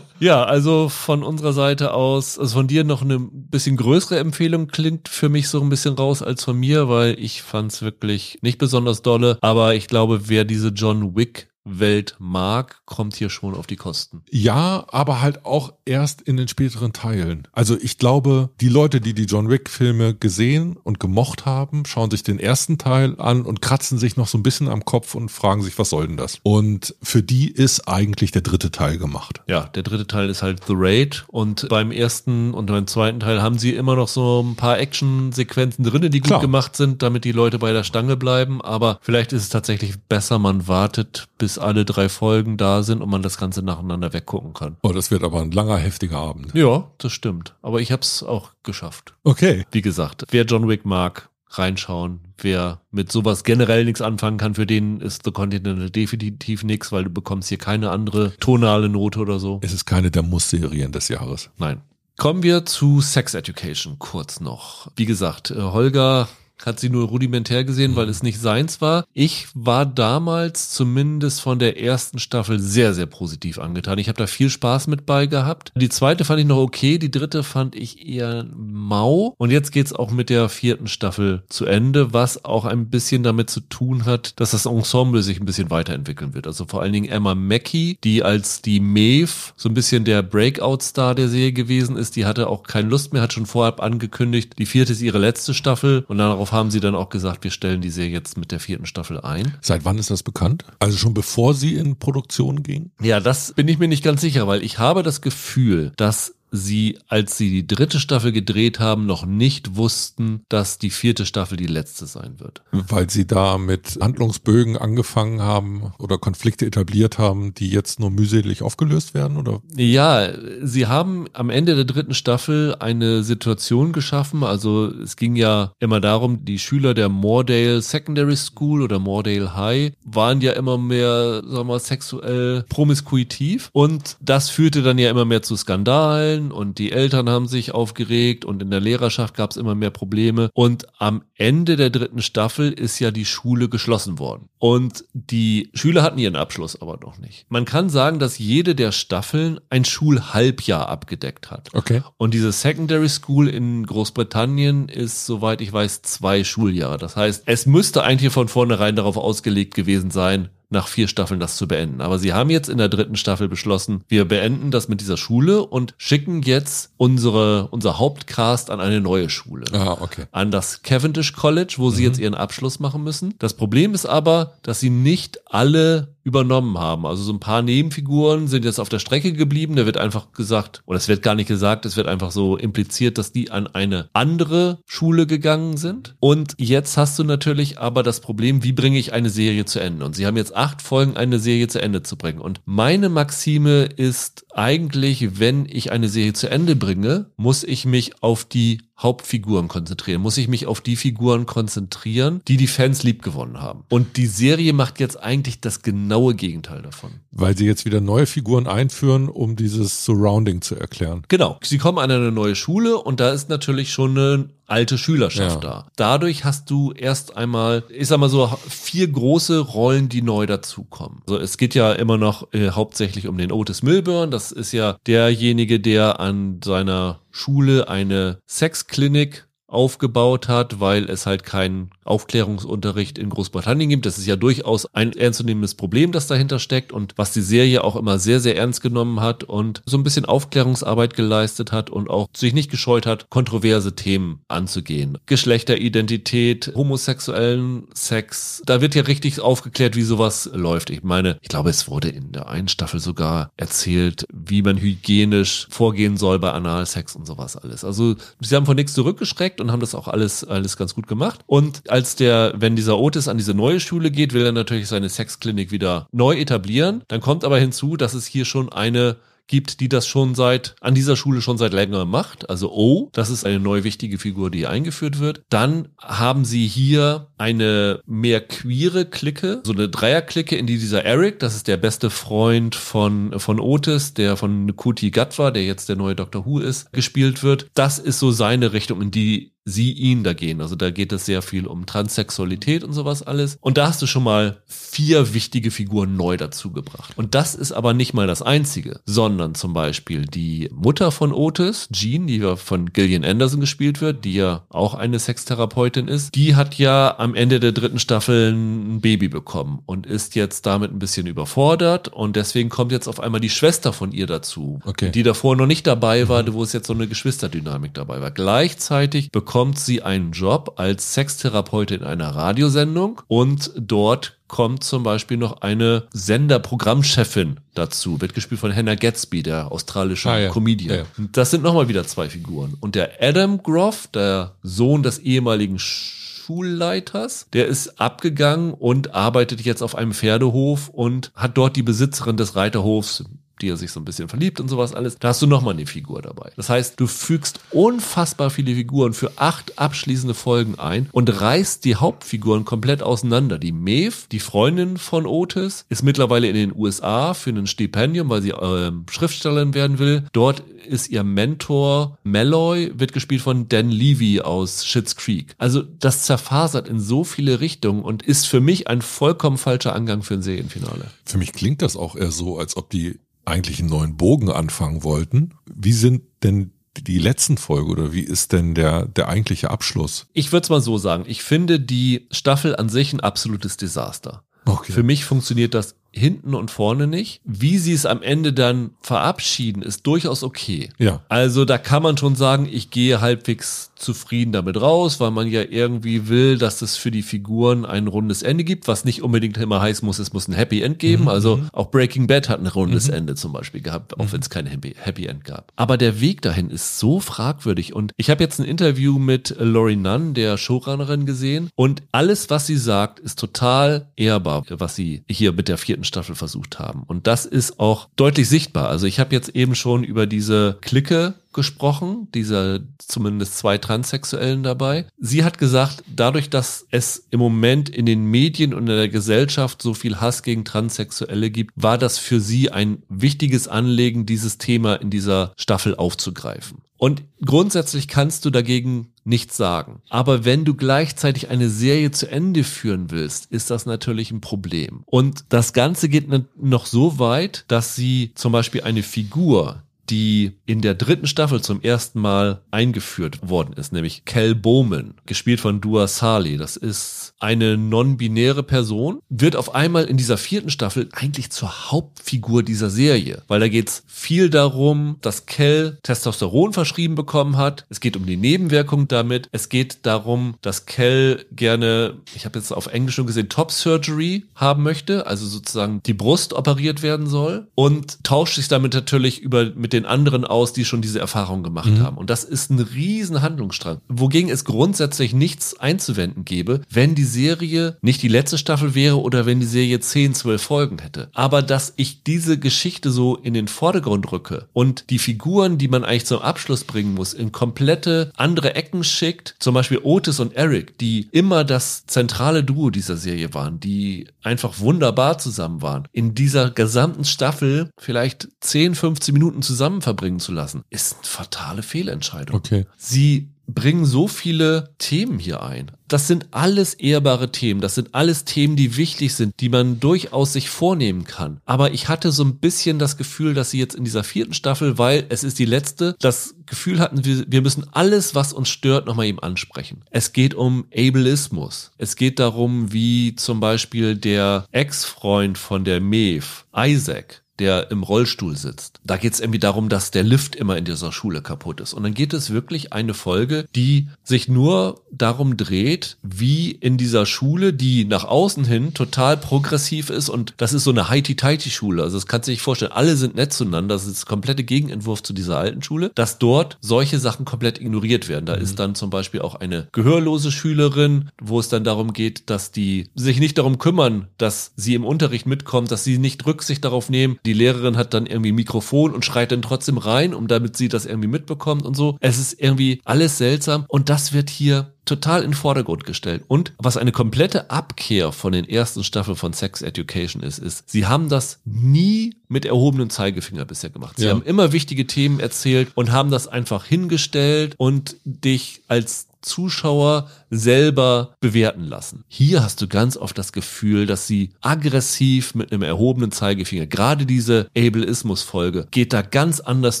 ja, also von unserer Seite aus, also von dir noch eine bisschen größere Empfehlung klingt für mich so ein bisschen raus als von mir, weil ich fand es wirklich nicht besonders dolle. Aber ich glaube, wer diese John Wick Welt mag, kommt hier schon auf die Kosten. Ja, aber halt auch erst in den späteren Teilen. Also ich glaube, die Leute, die die John Wick Filme gesehen und gemocht haben, schauen sich den ersten Teil an und kratzen sich noch so ein bisschen am Kopf und fragen sich, was soll denn das? Und für die ist eigentlich der dritte Teil gemacht. Ja, der dritte Teil ist halt The Raid und beim ersten und beim zweiten Teil haben sie immer noch so ein paar Action-Sequenzen drin, die gut Klar. gemacht sind, damit die Leute bei der Stange bleiben. Aber vielleicht ist es tatsächlich besser, man wartet, bis alle drei Folgen da sind und man das Ganze nacheinander weggucken kann. Oh, das wird aber ein langer, heftiger Abend. Ja, das stimmt. Aber ich habe es auch geschafft. Okay. Wie gesagt, wer John Wick mag, reinschauen. Wer mit sowas generell nichts anfangen kann, für den ist The Continental definitiv nichts, weil du bekommst hier keine andere tonale Note oder so. Es ist keine der Muss-Serien des Jahres. Nein. Kommen wir zu Sex Education kurz noch. Wie gesagt, äh, Holger hat sie nur rudimentär gesehen, weil mhm. es nicht seins war. Ich war damals zumindest von der ersten Staffel sehr, sehr positiv angetan. Ich habe da viel Spaß mit bei gehabt. Die zweite fand ich noch okay, die dritte fand ich eher mau. Und jetzt geht's auch mit der vierten Staffel zu Ende, was auch ein bisschen damit zu tun hat, dass das Ensemble sich ein bisschen weiterentwickeln wird. Also vor allen Dingen Emma Mackey, die als die Maeve so ein bisschen der Breakout-Star der Serie gewesen ist, die hatte auch keine Lust mehr, hat schon vorab angekündigt, die vierte ist ihre letzte Staffel und darauf darauf haben sie dann auch gesagt, wir stellen die Serie jetzt mit der vierten Staffel ein. Seit wann ist das bekannt? Also schon bevor sie in Produktion ging? Ja, das bin ich mir nicht ganz sicher, weil ich habe das Gefühl, dass sie, als sie die dritte Staffel gedreht haben, noch nicht wussten, dass die vierte Staffel die letzte sein wird. Weil sie da mit Handlungsbögen angefangen haben oder Konflikte etabliert haben, die jetzt nur mühselig aufgelöst werden, oder? Ja, sie haben am Ende der dritten Staffel eine Situation geschaffen. Also es ging ja immer darum, die Schüler der Moordale Secondary School oder Moordale High waren ja immer mehr, sagen wir mal, sexuell promiskuitiv und das führte dann ja immer mehr zu Skandalen Schulen und die Eltern haben sich aufgeregt und in der Lehrerschaft gab es immer mehr Probleme. Und am Ende der dritten Staffel ist ja die Schule geschlossen worden. Und die Schüler hatten ihren Abschluss aber noch nicht. Man kann sagen, dass jede der Staffeln ein Schulhalbjahr abgedeckt hat. Okay. Und diese Secondary School in Großbritannien ist, soweit ich weiß, zwei Schuljahre. Das heißt, es müsste eigentlich von vornherein darauf ausgelegt gewesen sein, nach vier Staffeln das zu beenden. Aber sie haben jetzt in der dritten Staffel beschlossen, wir beenden das mit dieser Schule und schicken jetzt unsere, unser Hauptcast an eine neue Schule. Ah, okay. An das Cavendish College, wo sie mhm. jetzt ihren Abschluss machen müssen. Das Problem ist aber, dass sie nicht alle übernommen haben. Also so ein paar Nebenfiguren sind jetzt auf der Strecke geblieben. Da wird einfach gesagt, oder es wird gar nicht gesagt, es wird einfach so impliziert, dass die an eine andere Schule gegangen sind. Und jetzt hast du natürlich aber das Problem, wie bringe ich eine Serie zu Ende? Und sie haben jetzt acht Folgen, eine Serie zu Ende zu bringen. Und meine Maxime ist eigentlich, wenn ich eine Serie zu Ende bringe, muss ich mich auf die Hauptfiguren konzentrieren, muss ich mich auf die Figuren konzentrieren, die die Fans liebgewonnen haben. Und die Serie macht jetzt eigentlich das genaue Gegenteil davon. Weil sie jetzt wieder neue Figuren einführen, um dieses Surrounding zu erklären. Genau. Sie kommen an eine neue Schule und da ist natürlich schon eine alte Schülerschaft ja. da. Dadurch hast du erst einmal, ich sag mal so, vier große Rollen, die neu dazukommen. Also es geht ja immer noch äh, hauptsächlich um den Otis Milburn. Das ist ja derjenige, der an seiner Schule eine Sexklinik aufgebaut hat, weil es halt keinen Aufklärungsunterricht in Großbritannien gibt. Das ist ja durchaus ein ernstzunehmendes Problem, das dahinter steckt und was die Serie auch immer sehr, sehr ernst genommen hat und so ein bisschen Aufklärungsarbeit geleistet hat und auch sich nicht gescheut hat, kontroverse Themen anzugehen. Geschlechteridentität, homosexuellen Sex, da wird ja richtig aufgeklärt, wie sowas läuft. Ich meine, ich glaube, es wurde in der einen Staffel sogar erzählt, wie man hygienisch vorgehen soll bei Analsex und sowas alles. Also sie haben von nichts zurückgeschreckt perfekt und haben das auch alles, alles ganz gut gemacht. Und als der, wenn dieser Otis an diese neue Schule geht, will er natürlich seine Sexklinik wieder neu etablieren. Dann kommt aber hinzu, dass es hier schon eine gibt, die das schon seit, an dieser Schule schon seit längerem macht. Also O, das ist eine neue wichtige Figur, die eingeführt wird. Dann haben sie hier eine mehr queere Clique, so eine Dreierklicke, in die dieser Eric, das ist der beste Freund von, von Otis, der von Nkuti Gatwa, der jetzt der neue Doctor Who ist, gespielt wird. Das ist so seine Richtung, in die sie ihn da gehen. Also da geht es sehr viel um Transsexualität und sowas alles. Und da hast du schon mal vier wichtige Figuren neu dazugebracht. Und das ist aber nicht mal das einzige, sondern zum Beispiel die Mutter von Otis, Jean, die ja von Gillian Anderson gespielt wird, die ja auch eine Sextherapeutin ist, die hat ja am Ende der dritten Staffel ein Baby bekommen und ist jetzt damit ein bisschen überfordert und deswegen kommt jetzt auf einmal die Schwester von ihr dazu, okay. die davor noch nicht dabei war, wo es jetzt so eine Geschwisterdynamik dabei war. Gleichzeitig bekommt bekommt sie einen Job als Sextherapeutin in einer Radiosendung und dort kommt zum Beispiel noch eine Senderprogrammchefin dazu, wird gespielt von Hannah Gatsby, der australische ah, ja. Comedian. Ja, ja. Das sind nochmal wieder zwei Figuren. Und der Adam Groff, der Sohn des ehemaligen Schulleiters, der ist abgegangen und arbeitet jetzt auf einem Pferdehof und hat dort die Besitzerin des Reiterhofs die er sich so ein bisschen verliebt und sowas alles, da hast du nochmal eine Figur dabei. Das heißt, du fügst unfassbar viele Figuren für acht abschließende Folgen ein und reißt die Hauptfiguren komplett auseinander. Die Maeve, die Freundin von Otis, ist mittlerweile in den USA für ein Stipendium, weil sie äh, Schriftstellerin werden will. Dort ist ihr Mentor Malloy, wird gespielt von Dan Levy aus Schitt's Creek. Also das zerfasert in so viele Richtungen und ist für mich ein vollkommen falscher Angang für ein Serienfinale. Für mich klingt das auch eher so, als ob die eigentlich einen neuen Bogen anfangen wollten. Wie sind denn die letzten Folge oder wie ist denn der, der eigentliche Abschluss? Ich würde es mal so sagen. Ich finde die Staffel an sich ein absolutes Desaster. Okay. Für mich funktioniert das hinten und vorne nicht. Wie sie es am Ende dann verabschieden, ist durchaus okay. Ja. Also da kann man schon sagen, ich gehe halbwegs zufrieden damit raus, weil man ja irgendwie will, dass es für die Figuren ein rundes Ende gibt, was nicht unbedingt immer heißen muss, es muss ein Happy End geben. Mhm. Also mhm. auch Breaking Bad hat ein rundes mhm. Ende zum Beispiel gehabt, auch mhm. wenn es kein Happy, Happy End gab. Aber der Weg dahin ist so fragwürdig und ich habe jetzt ein Interview mit Laurie Nunn, der Showrunnerin, gesehen und alles, was sie sagt, ist total ehrbar, was sie hier mit der vierten Staffel versucht haben. Und das ist auch deutlich sichtbar. Also ich habe jetzt eben schon über diese Clique gesprochen, dieser zumindest zwei Transsexuellen dabei. Sie hat gesagt, dadurch, dass es im Moment in den Medien und in der Gesellschaft so viel Hass gegen Transsexuelle gibt, war das für sie ein wichtiges Anliegen, dieses Thema in dieser Staffel aufzugreifen. Und grundsätzlich kannst du dagegen nichts sagen. Aber wenn du gleichzeitig eine Serie zu Ende führen willst, ist das natürlich ein Problem. Und das Ganze geht noch so weit, dass sie zum Beispiel eine Figur, die in der dritten Staffel zum ersten Mal eingeführt worden ist, nämlich Kel Bowman, gespielt von Dua Sali. Das ist eine non-binäre Person, wird auf einmal in dieser vierten Staffel eigentlich zur Hauptfigur dieser Serie, weil da geht's viel darum, dass Kel Testosteron verschrieben bekommen hat. Es geht um die Nebenwirkung damit. Es geht darum, dass Kel gerne, ich habe jetzt auf Englisch schon gesehen, Top Surgery haben möchte, also sozusagen die Brust operiert werden soll und tauscht sich damit natürlich über mit den anderen aus, die schon diese Erfahrung gemacht mhm. haben. Und das ist ein riesen Handlungsstrang, wogegen es grundsätzlich nichts einzuwenden gäbe, wenn die Serie nicht die letzte Staffel wäre oder wenn die Serie 10, 12 Folgen hätte. Aber dass ich diese Geschichte so in den Vordergrund rücke und die Figuren, die man eigentlich zum Abschluss bringen muss, in komplette andere Ecken schickt, zum Beispiel Otis und Eric, die immer das zentrale Duo dieser Serie waren, die einfach wunderbar zusammen waren, in dieser gesamten Staffel vielleicht 10, 15 Minuten zusammen verbringen zu lassen, ist eine fatale Fehlentscheidung. Okay. Sie bringen so viele Themen hier ein. Das sind alles ehrbare Themen. Das sind alles Themen, die wichtig sind, die man durchaus sich vornehmen kann. Aber ich hatte so ein bisschen das Gefühl, dass sie jetzt in dieser vierten Staffel, weil es ist die letzte, das Gefühl hatten, wir, wir müssen alles, was uns stört, nochmal eben ansprechen. Es geht um Ableismus. Es geht darum, wie zum Beispiel der Ex-Freund von der Maeve, Isaac, der im Rollstuhl sitzt. Da geht es irgendwie darum, dass der Lift immer in dieser Schule kaputt ist. Und dann geht es wirklich eine Folge, die sich nur darum dreht, wie in dieser Schule, die nach außen hin total progressiv ist und das ist so eine Heiti-Teiti-Schule. Also das kannst du dir nicht vorstellen. Alle sind nett zueinander. Das ist der komplette Gegenentwurf zu dieser alten Schule, dass dort solche Sachen komplett ignoriert werden. Da mhm. ist dann zum Beispiel auch eine gehörlose Schülerin, wo es dann darum geht, dass die sich nicht darum kümmern, dass sie im Unterricht mitkommt, dass sie nicht Rücksicht darauf nehmen. Die Lehrerin hat dann irgendwie ein Mikrofon und schreit dann trotzdem rein, um damit sie das irgendwie mitbekommt und so. Es ist irgendwie alles seltsam und das wird hier total in den Vordergrund gestellt. Und was eine komplette Abkehr von den ersten Staffeln von Sex Education ist, ist, sie haben das nie mit erhobenem Zeigefinger bisher gemacht. Sie ja. haben immer wichtige Themen erzählt und haben das einfach hingestellt und dich als Zuschauer selber bewerten lassen. Hier hast du ganz oft das Gefühl, dass sie aggressiv mit einem erhobenen Zeigefinger, gerade diese Ableismus-Folge, geht da ganz anders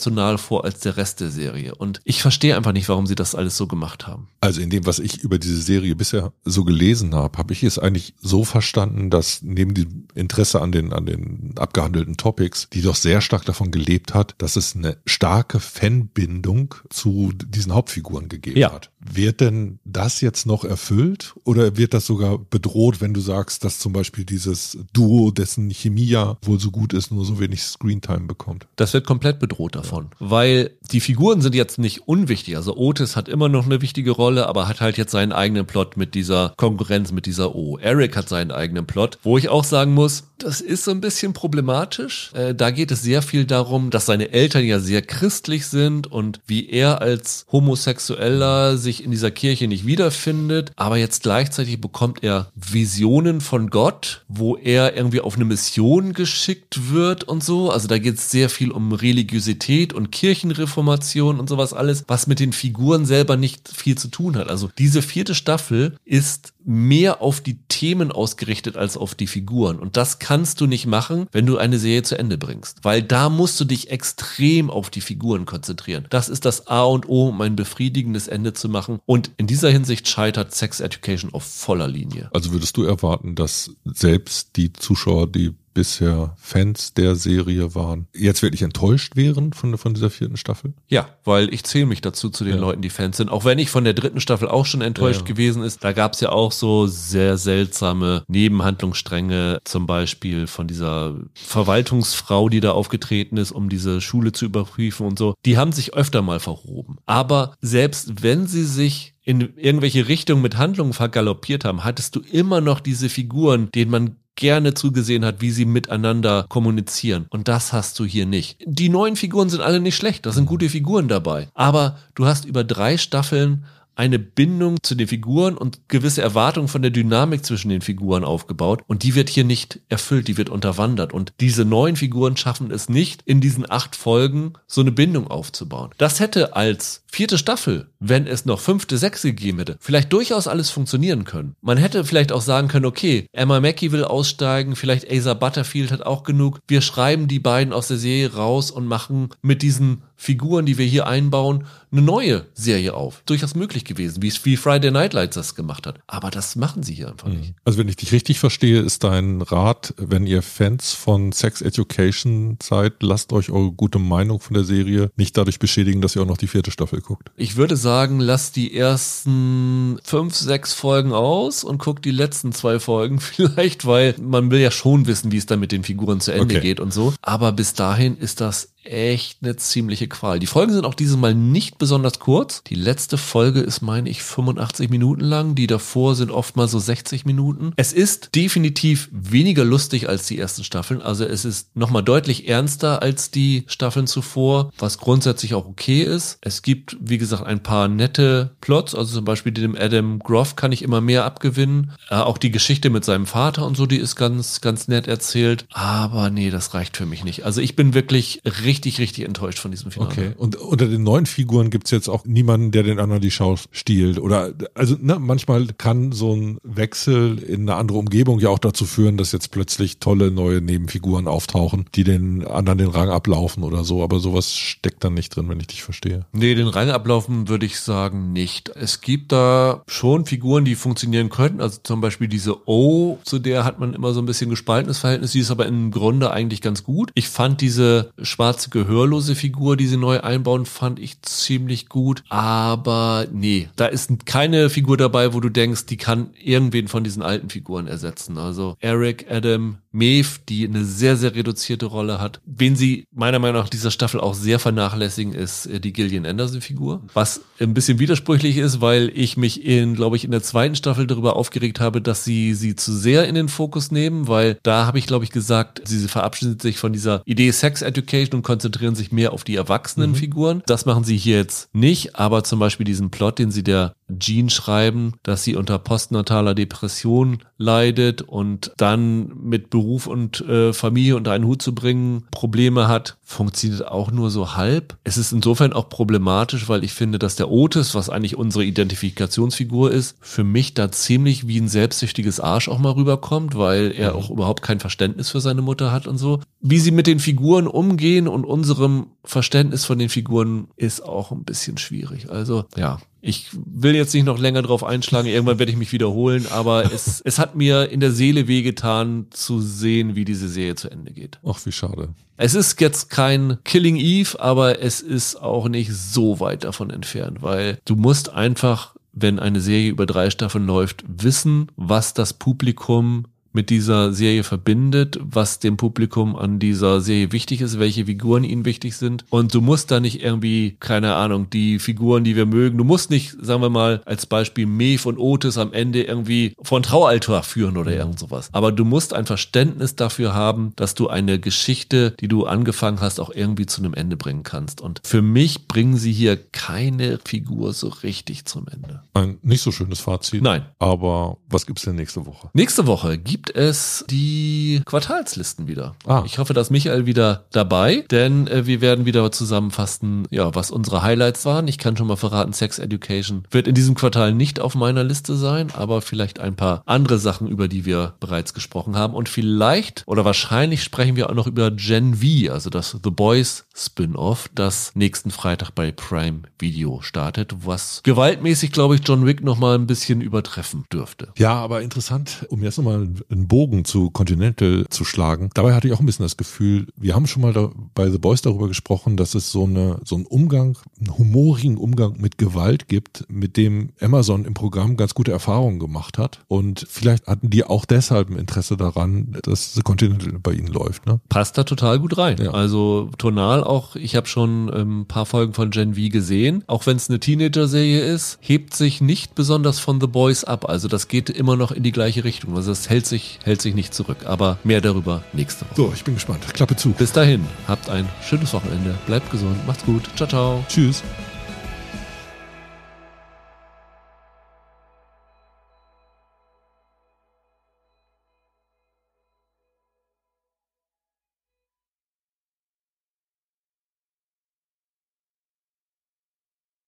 tonal vor als der Rest der Serie. Und ich verstehe einfach nicht, warum sie das alles so gemacht haben. Also in dem, was ich über diese Serie bisher so gelesen habe, habe ich es eigentlich so verstanden, dass neben dem Interesse an den, an den abgehandelten Topics, die doch sehr stark davon gelebt hat, dass es eine starke Fanbindung zu diesen Hauptfiguren gegeben ja. hat. Wird denn das jetzt noch erfüllt oder wird das sogar bedroht, wenn du sagst, dass zum Beispiel dieses Duo, dessen Chemie ja wohl so gut ist, nur so wenig Screentime bekommt? Das wird komplett bedroht davon, weil die Figuren sind jetzt nicht unwichtig. Also Otis hat immer noch eine wichtige Rolle, aber hat halt jetzt seinen eigenen Plot mit dieser Konkurrenz, mit dieser O. Eric hat seinen eigenen Plot, wo ich auch sagen muss, das ist so ein bisschen problematisch. Äh, da geht es sehr viel darum, dass seine Eltern ja sehr christlich sind und wie er als Homosexueller sich in dieser Kirche nicht wiederfindet. Aber jetzt gleichzeitig bekommt er Visionen von Gott, wo er irgendwie auf eine Mission geschickt wird und so. Also da geht es sehr viel um Religiosität und Kirchenreformation und sowas alles, was mit den Figuren selber nicht viel zu tun hat. Also diese vierte Staffel ist mehr auf die Themen ausgerichtet als auf die Figuren. Und das kannst du nicht machen, wenn du eine Serie zu Ende bringst. Weil da musst du dich extrem auf die Figuren konzentrieren. Das ist das A und O, um ein befriedigendes Ende zu machen. Und in dieser Hinsicht scheitert Sex Education auf voller Linie. Also würdest du erwarten, dass selbst die Zuschauer, die bisher Fans der Serie waren, jetzt wirklich enttäuscht wären von, von dieser vierten Staffel? Ja, weil ich zähle mich dazu zu den ja. Leuten, die Fans sind. Auch wenn ich von der dritten Staffel auch schon enttäuscht ja. gewesen ist. Da gab es ja auch so sehr seltsame Nebenhandlungsstränge, zum Beispiel von dieser Verwaltungsfrau, die da aufgetreten ist, um diese Schule zu überprüfen und so. Die haben sich öfter mal verhoben. Aber selbst wenn sie sich in irgendwelche Richtungen mit Handlungen vergaloppiert haben, hattest du immer noch diese Figuren, denen man gerne zugesehen hat, wie sie miteinander kommunizieren. Und das hast du hier nicht. Die neuen Figuren sind alle nicht schlecht, da sind gute Figuren dabei. Aber du hast über drei Staffeln eine Bindung zu den Figuren und gewisse Erwartungen von der Dynamik zwischen den Figuren aufgebaut. Und die wird hier nicht erfüllt, die wird unterwandert. Und diese neuen Figuren schaffen es nicht, in diesen acht Folgen so eine Bindung aufzubauen. Das hätte als vierte Staffel, wenn es noch fünfte, sechste gegeben hätte, vielleicht durchaus alles funktionieren können. Man hätte vielleicht auch sagen können, okay, Emma Mackey will aussteigen, vielleicht Asa Butterfield hat auch genug. Wir schreiben die beiden aus der Serie raus und machen mit diesen Figuren, die wir hier einbauen, eine neue Serie auf. Durchaus möglich gewesen, wie es wie Friday Night Lights das gemacht hat. Aber das machen sie hier einfach nicht. Also wenn ich dich richtig verstehe, ist dein Rat, wenn ihr Fans von Sex Education seid, lasst euch eure gute Meinung von der Serie nicht dadurch beschädigen, dass ihr auch noch die vierte Staffel guckt. Ich würde sagen, lasst die ersten fünf, sechs Folgen aus und guckt die letzten zwei Folgen vielleicht, weil man will ja schon wissen, wie es dann mit den Figuren zu Ende okay. geht und so. Aber bis dahin ist das echt eine ziemliche Qual. Die Folgen sind auch dieses Mal nicht besonders kurz. Die letzte Folge ist, meine ich, 85 Minuten lang. Die davor sind oft mal so 60 Minuten. Es ist definitiv weniger lustig als die ersten Staffeln. Also es ist nochmal deutlich ernster als die Staffeln zuvor, was grundsätzlich auch okay ist. Es gibt, wie gesagt, ein paar nette Plots. Also zum Beispiel dem Adam Groff kann ich immer mehr abgewinnen. Äh, auch die Geschichte mit seinem Vater und so, die ist ganz, ganz nett erzählt. Aber nee, das reicht für mich nicht. Also ich bin wirklich richtig, richtig enttäuscht von diesem Finale. Okay. Und unter den neuen Figuren gibt's jetzt auch niemanden, der den anderen die Schau stiehlt. Oder also ne, manchmal kann so ein Wechsel in eine andere Umgebung ja auch dazu führen, dass jetzt plötzlich tolle neue Nebenfiguren auftauchen, die den anderen den Rang ablaufen oder so. Aber sowas steckt dann nicht drin, wenn ich dich verstehe. Nee, den Rang ablaufen würde ich sagen nicht. Es gibt da schon Figuren, die funktionieren könnten. Also zum Beispiel diese O, zu der hat man immer so ein bisschen gespaltenes Verhältnis. Die ist aber im Grunde eigentlich ganz gut. Ich fand diese schwarze gehörlose Figur, die sie neu einbauen, fand ich ziemlich gut. Aber nee, da ist keine Figur dabei, wo du denkst, die kann irgendwen von diesen alten Figuren ersetzen. Also Eric, Adam, Maeve, die eine sehr, sehr reduzierte Rolle hat. Wen sie meiner Meinung nach dieser Staffel auch sehr vernachlässigen, ist äh, die Gillian Anderson-Figur. Was ein bisschen widersprüchlich ist, weil ich mich in, glaube ich, in der zweiten Staffel darüber aufgeregt habe, dass sie sie zu sehr in den Fokus nehmen, weil da habe ich, glaube ich, gesagt, sie verabschieden sich von dieser Idee Sex Education und konzentrieren sich mehr auf die erwachsenen mhm. Figuren. Das machen sie hier jetzt nicht, aber zum Beispiel diesen Plot, den sie der Jean schreiben, dass sie unter postnataler Depression leidet und dann mit Beruf und äh, Familie unter einen Hut zu bringen Probleme hat, funktioniert auch nur so halb. Es ist insofern auch problematisch, weil ich finde, dass der Otis, was eigentlich unsere Identifikationsfigur ist, für mich da ziemlich wie ein selbstsüchtiges Arsch auch mal rüberkommt, weil er mhm. auch überhaupt kein Verständnis für seine Mutter hat und so. Wie sie mit den Figuren umgehen und unserem Verständnis von den Figuren ist auch ein bisschen schwierig. Also ja, ich will jetzt nicht noch länger drauf einschlagen, irgendwann werde ich mich wiederholen, aber es, es hat mir in der Seele wehgetan zu sehen, wie diese Serie zu Ende geht. Ach, wie schade. Es ist jetzt kein Killing Eve, aber es ist auch nicht so weit davon entfernt, weil du musst einfach, wenn eine Serie über drei Staffeln läuft, wissen, was das Publikum mit dieser Serie verbindet, was dem Publikum an dieser Serie wichtig ist, welche Figuren ihnen wichtig sind. Und du musst da nicht irgendwie, keine Ahnung, die Figuren, die wir mögen, du musst nicht, sagen wir mal, als Beispiel Maeve und Otis am Ende irgendwie vor ein Traualtar führen oder irgend sowas. Aber du musst ein Verständnis dafür haben, dass du eine Geschichte, die du angefangen hast, auch irgendwie zu einem Ende bringen kannst. Und für mich bringen sie hier keine Figur so richtig zum Ende. Ein nicht so schönes Fazit. Nein. Aber was gibt's denn nächste Woche? Nächste Woche gibt gibt es die Quartalslisten wieder. Ah. Ich hoffe, dass Michael wieder dabei, denn äh, wir werden wieder zusammenfassen, ja, was unsere Highlights waren. Ich kann schon mal verraten, Sex Education wird in diesem Quartal nicht auf meiner Liste sein, aber vielleicht ein paar andere Sachen, über die wir bereits gesprochen haben. Und vielleicht oder wahrscheinlich sprechen wir auch noch über Gen V, also das The Boys Spin-off, das nächsten Freitag bei Prime Video startet, was gewaltmäßig, glaube ich, John Wick noch mal ein bisschen übertreffen dürfte. Ja, aber interessant, um jetzt nochmal einen Bogen zu Continental zu schlagen. Dabei hatte ich auch ein bisschen das Gefühl, wir haben schon mal da, bei The Boys darüber gesprochen, dass es so eine so einen Umgang, einen humorigen Umgang mit Gewalt gibt, mit dem Amazon im Programm ganz gute Erfahrungen gemacht hat. Und vielleicht hatten die auch deshalb ein Interesse daran, dass The Continental bei ihnen läuft. Ne? Passt da total gut rein. Ja. Also tonal auch, ich habe schon ähm, ein paar Folgen von Gen V gesehen. Auch wenn es eine Teenager-Serie ist, hebt sich nicht besonders von The Boys ab. Also das geht immer noch in die gleiche Richtung. Also es hält sich, hält sich nicht zurück. Aber mehr darüber nächste Woche. So, ich bin gespannt. Klappe zu. Bis dahin, habt ein schönes Wochenende. Bleibt gesund. Macht's gut. Ciao, ciao. Tschüss.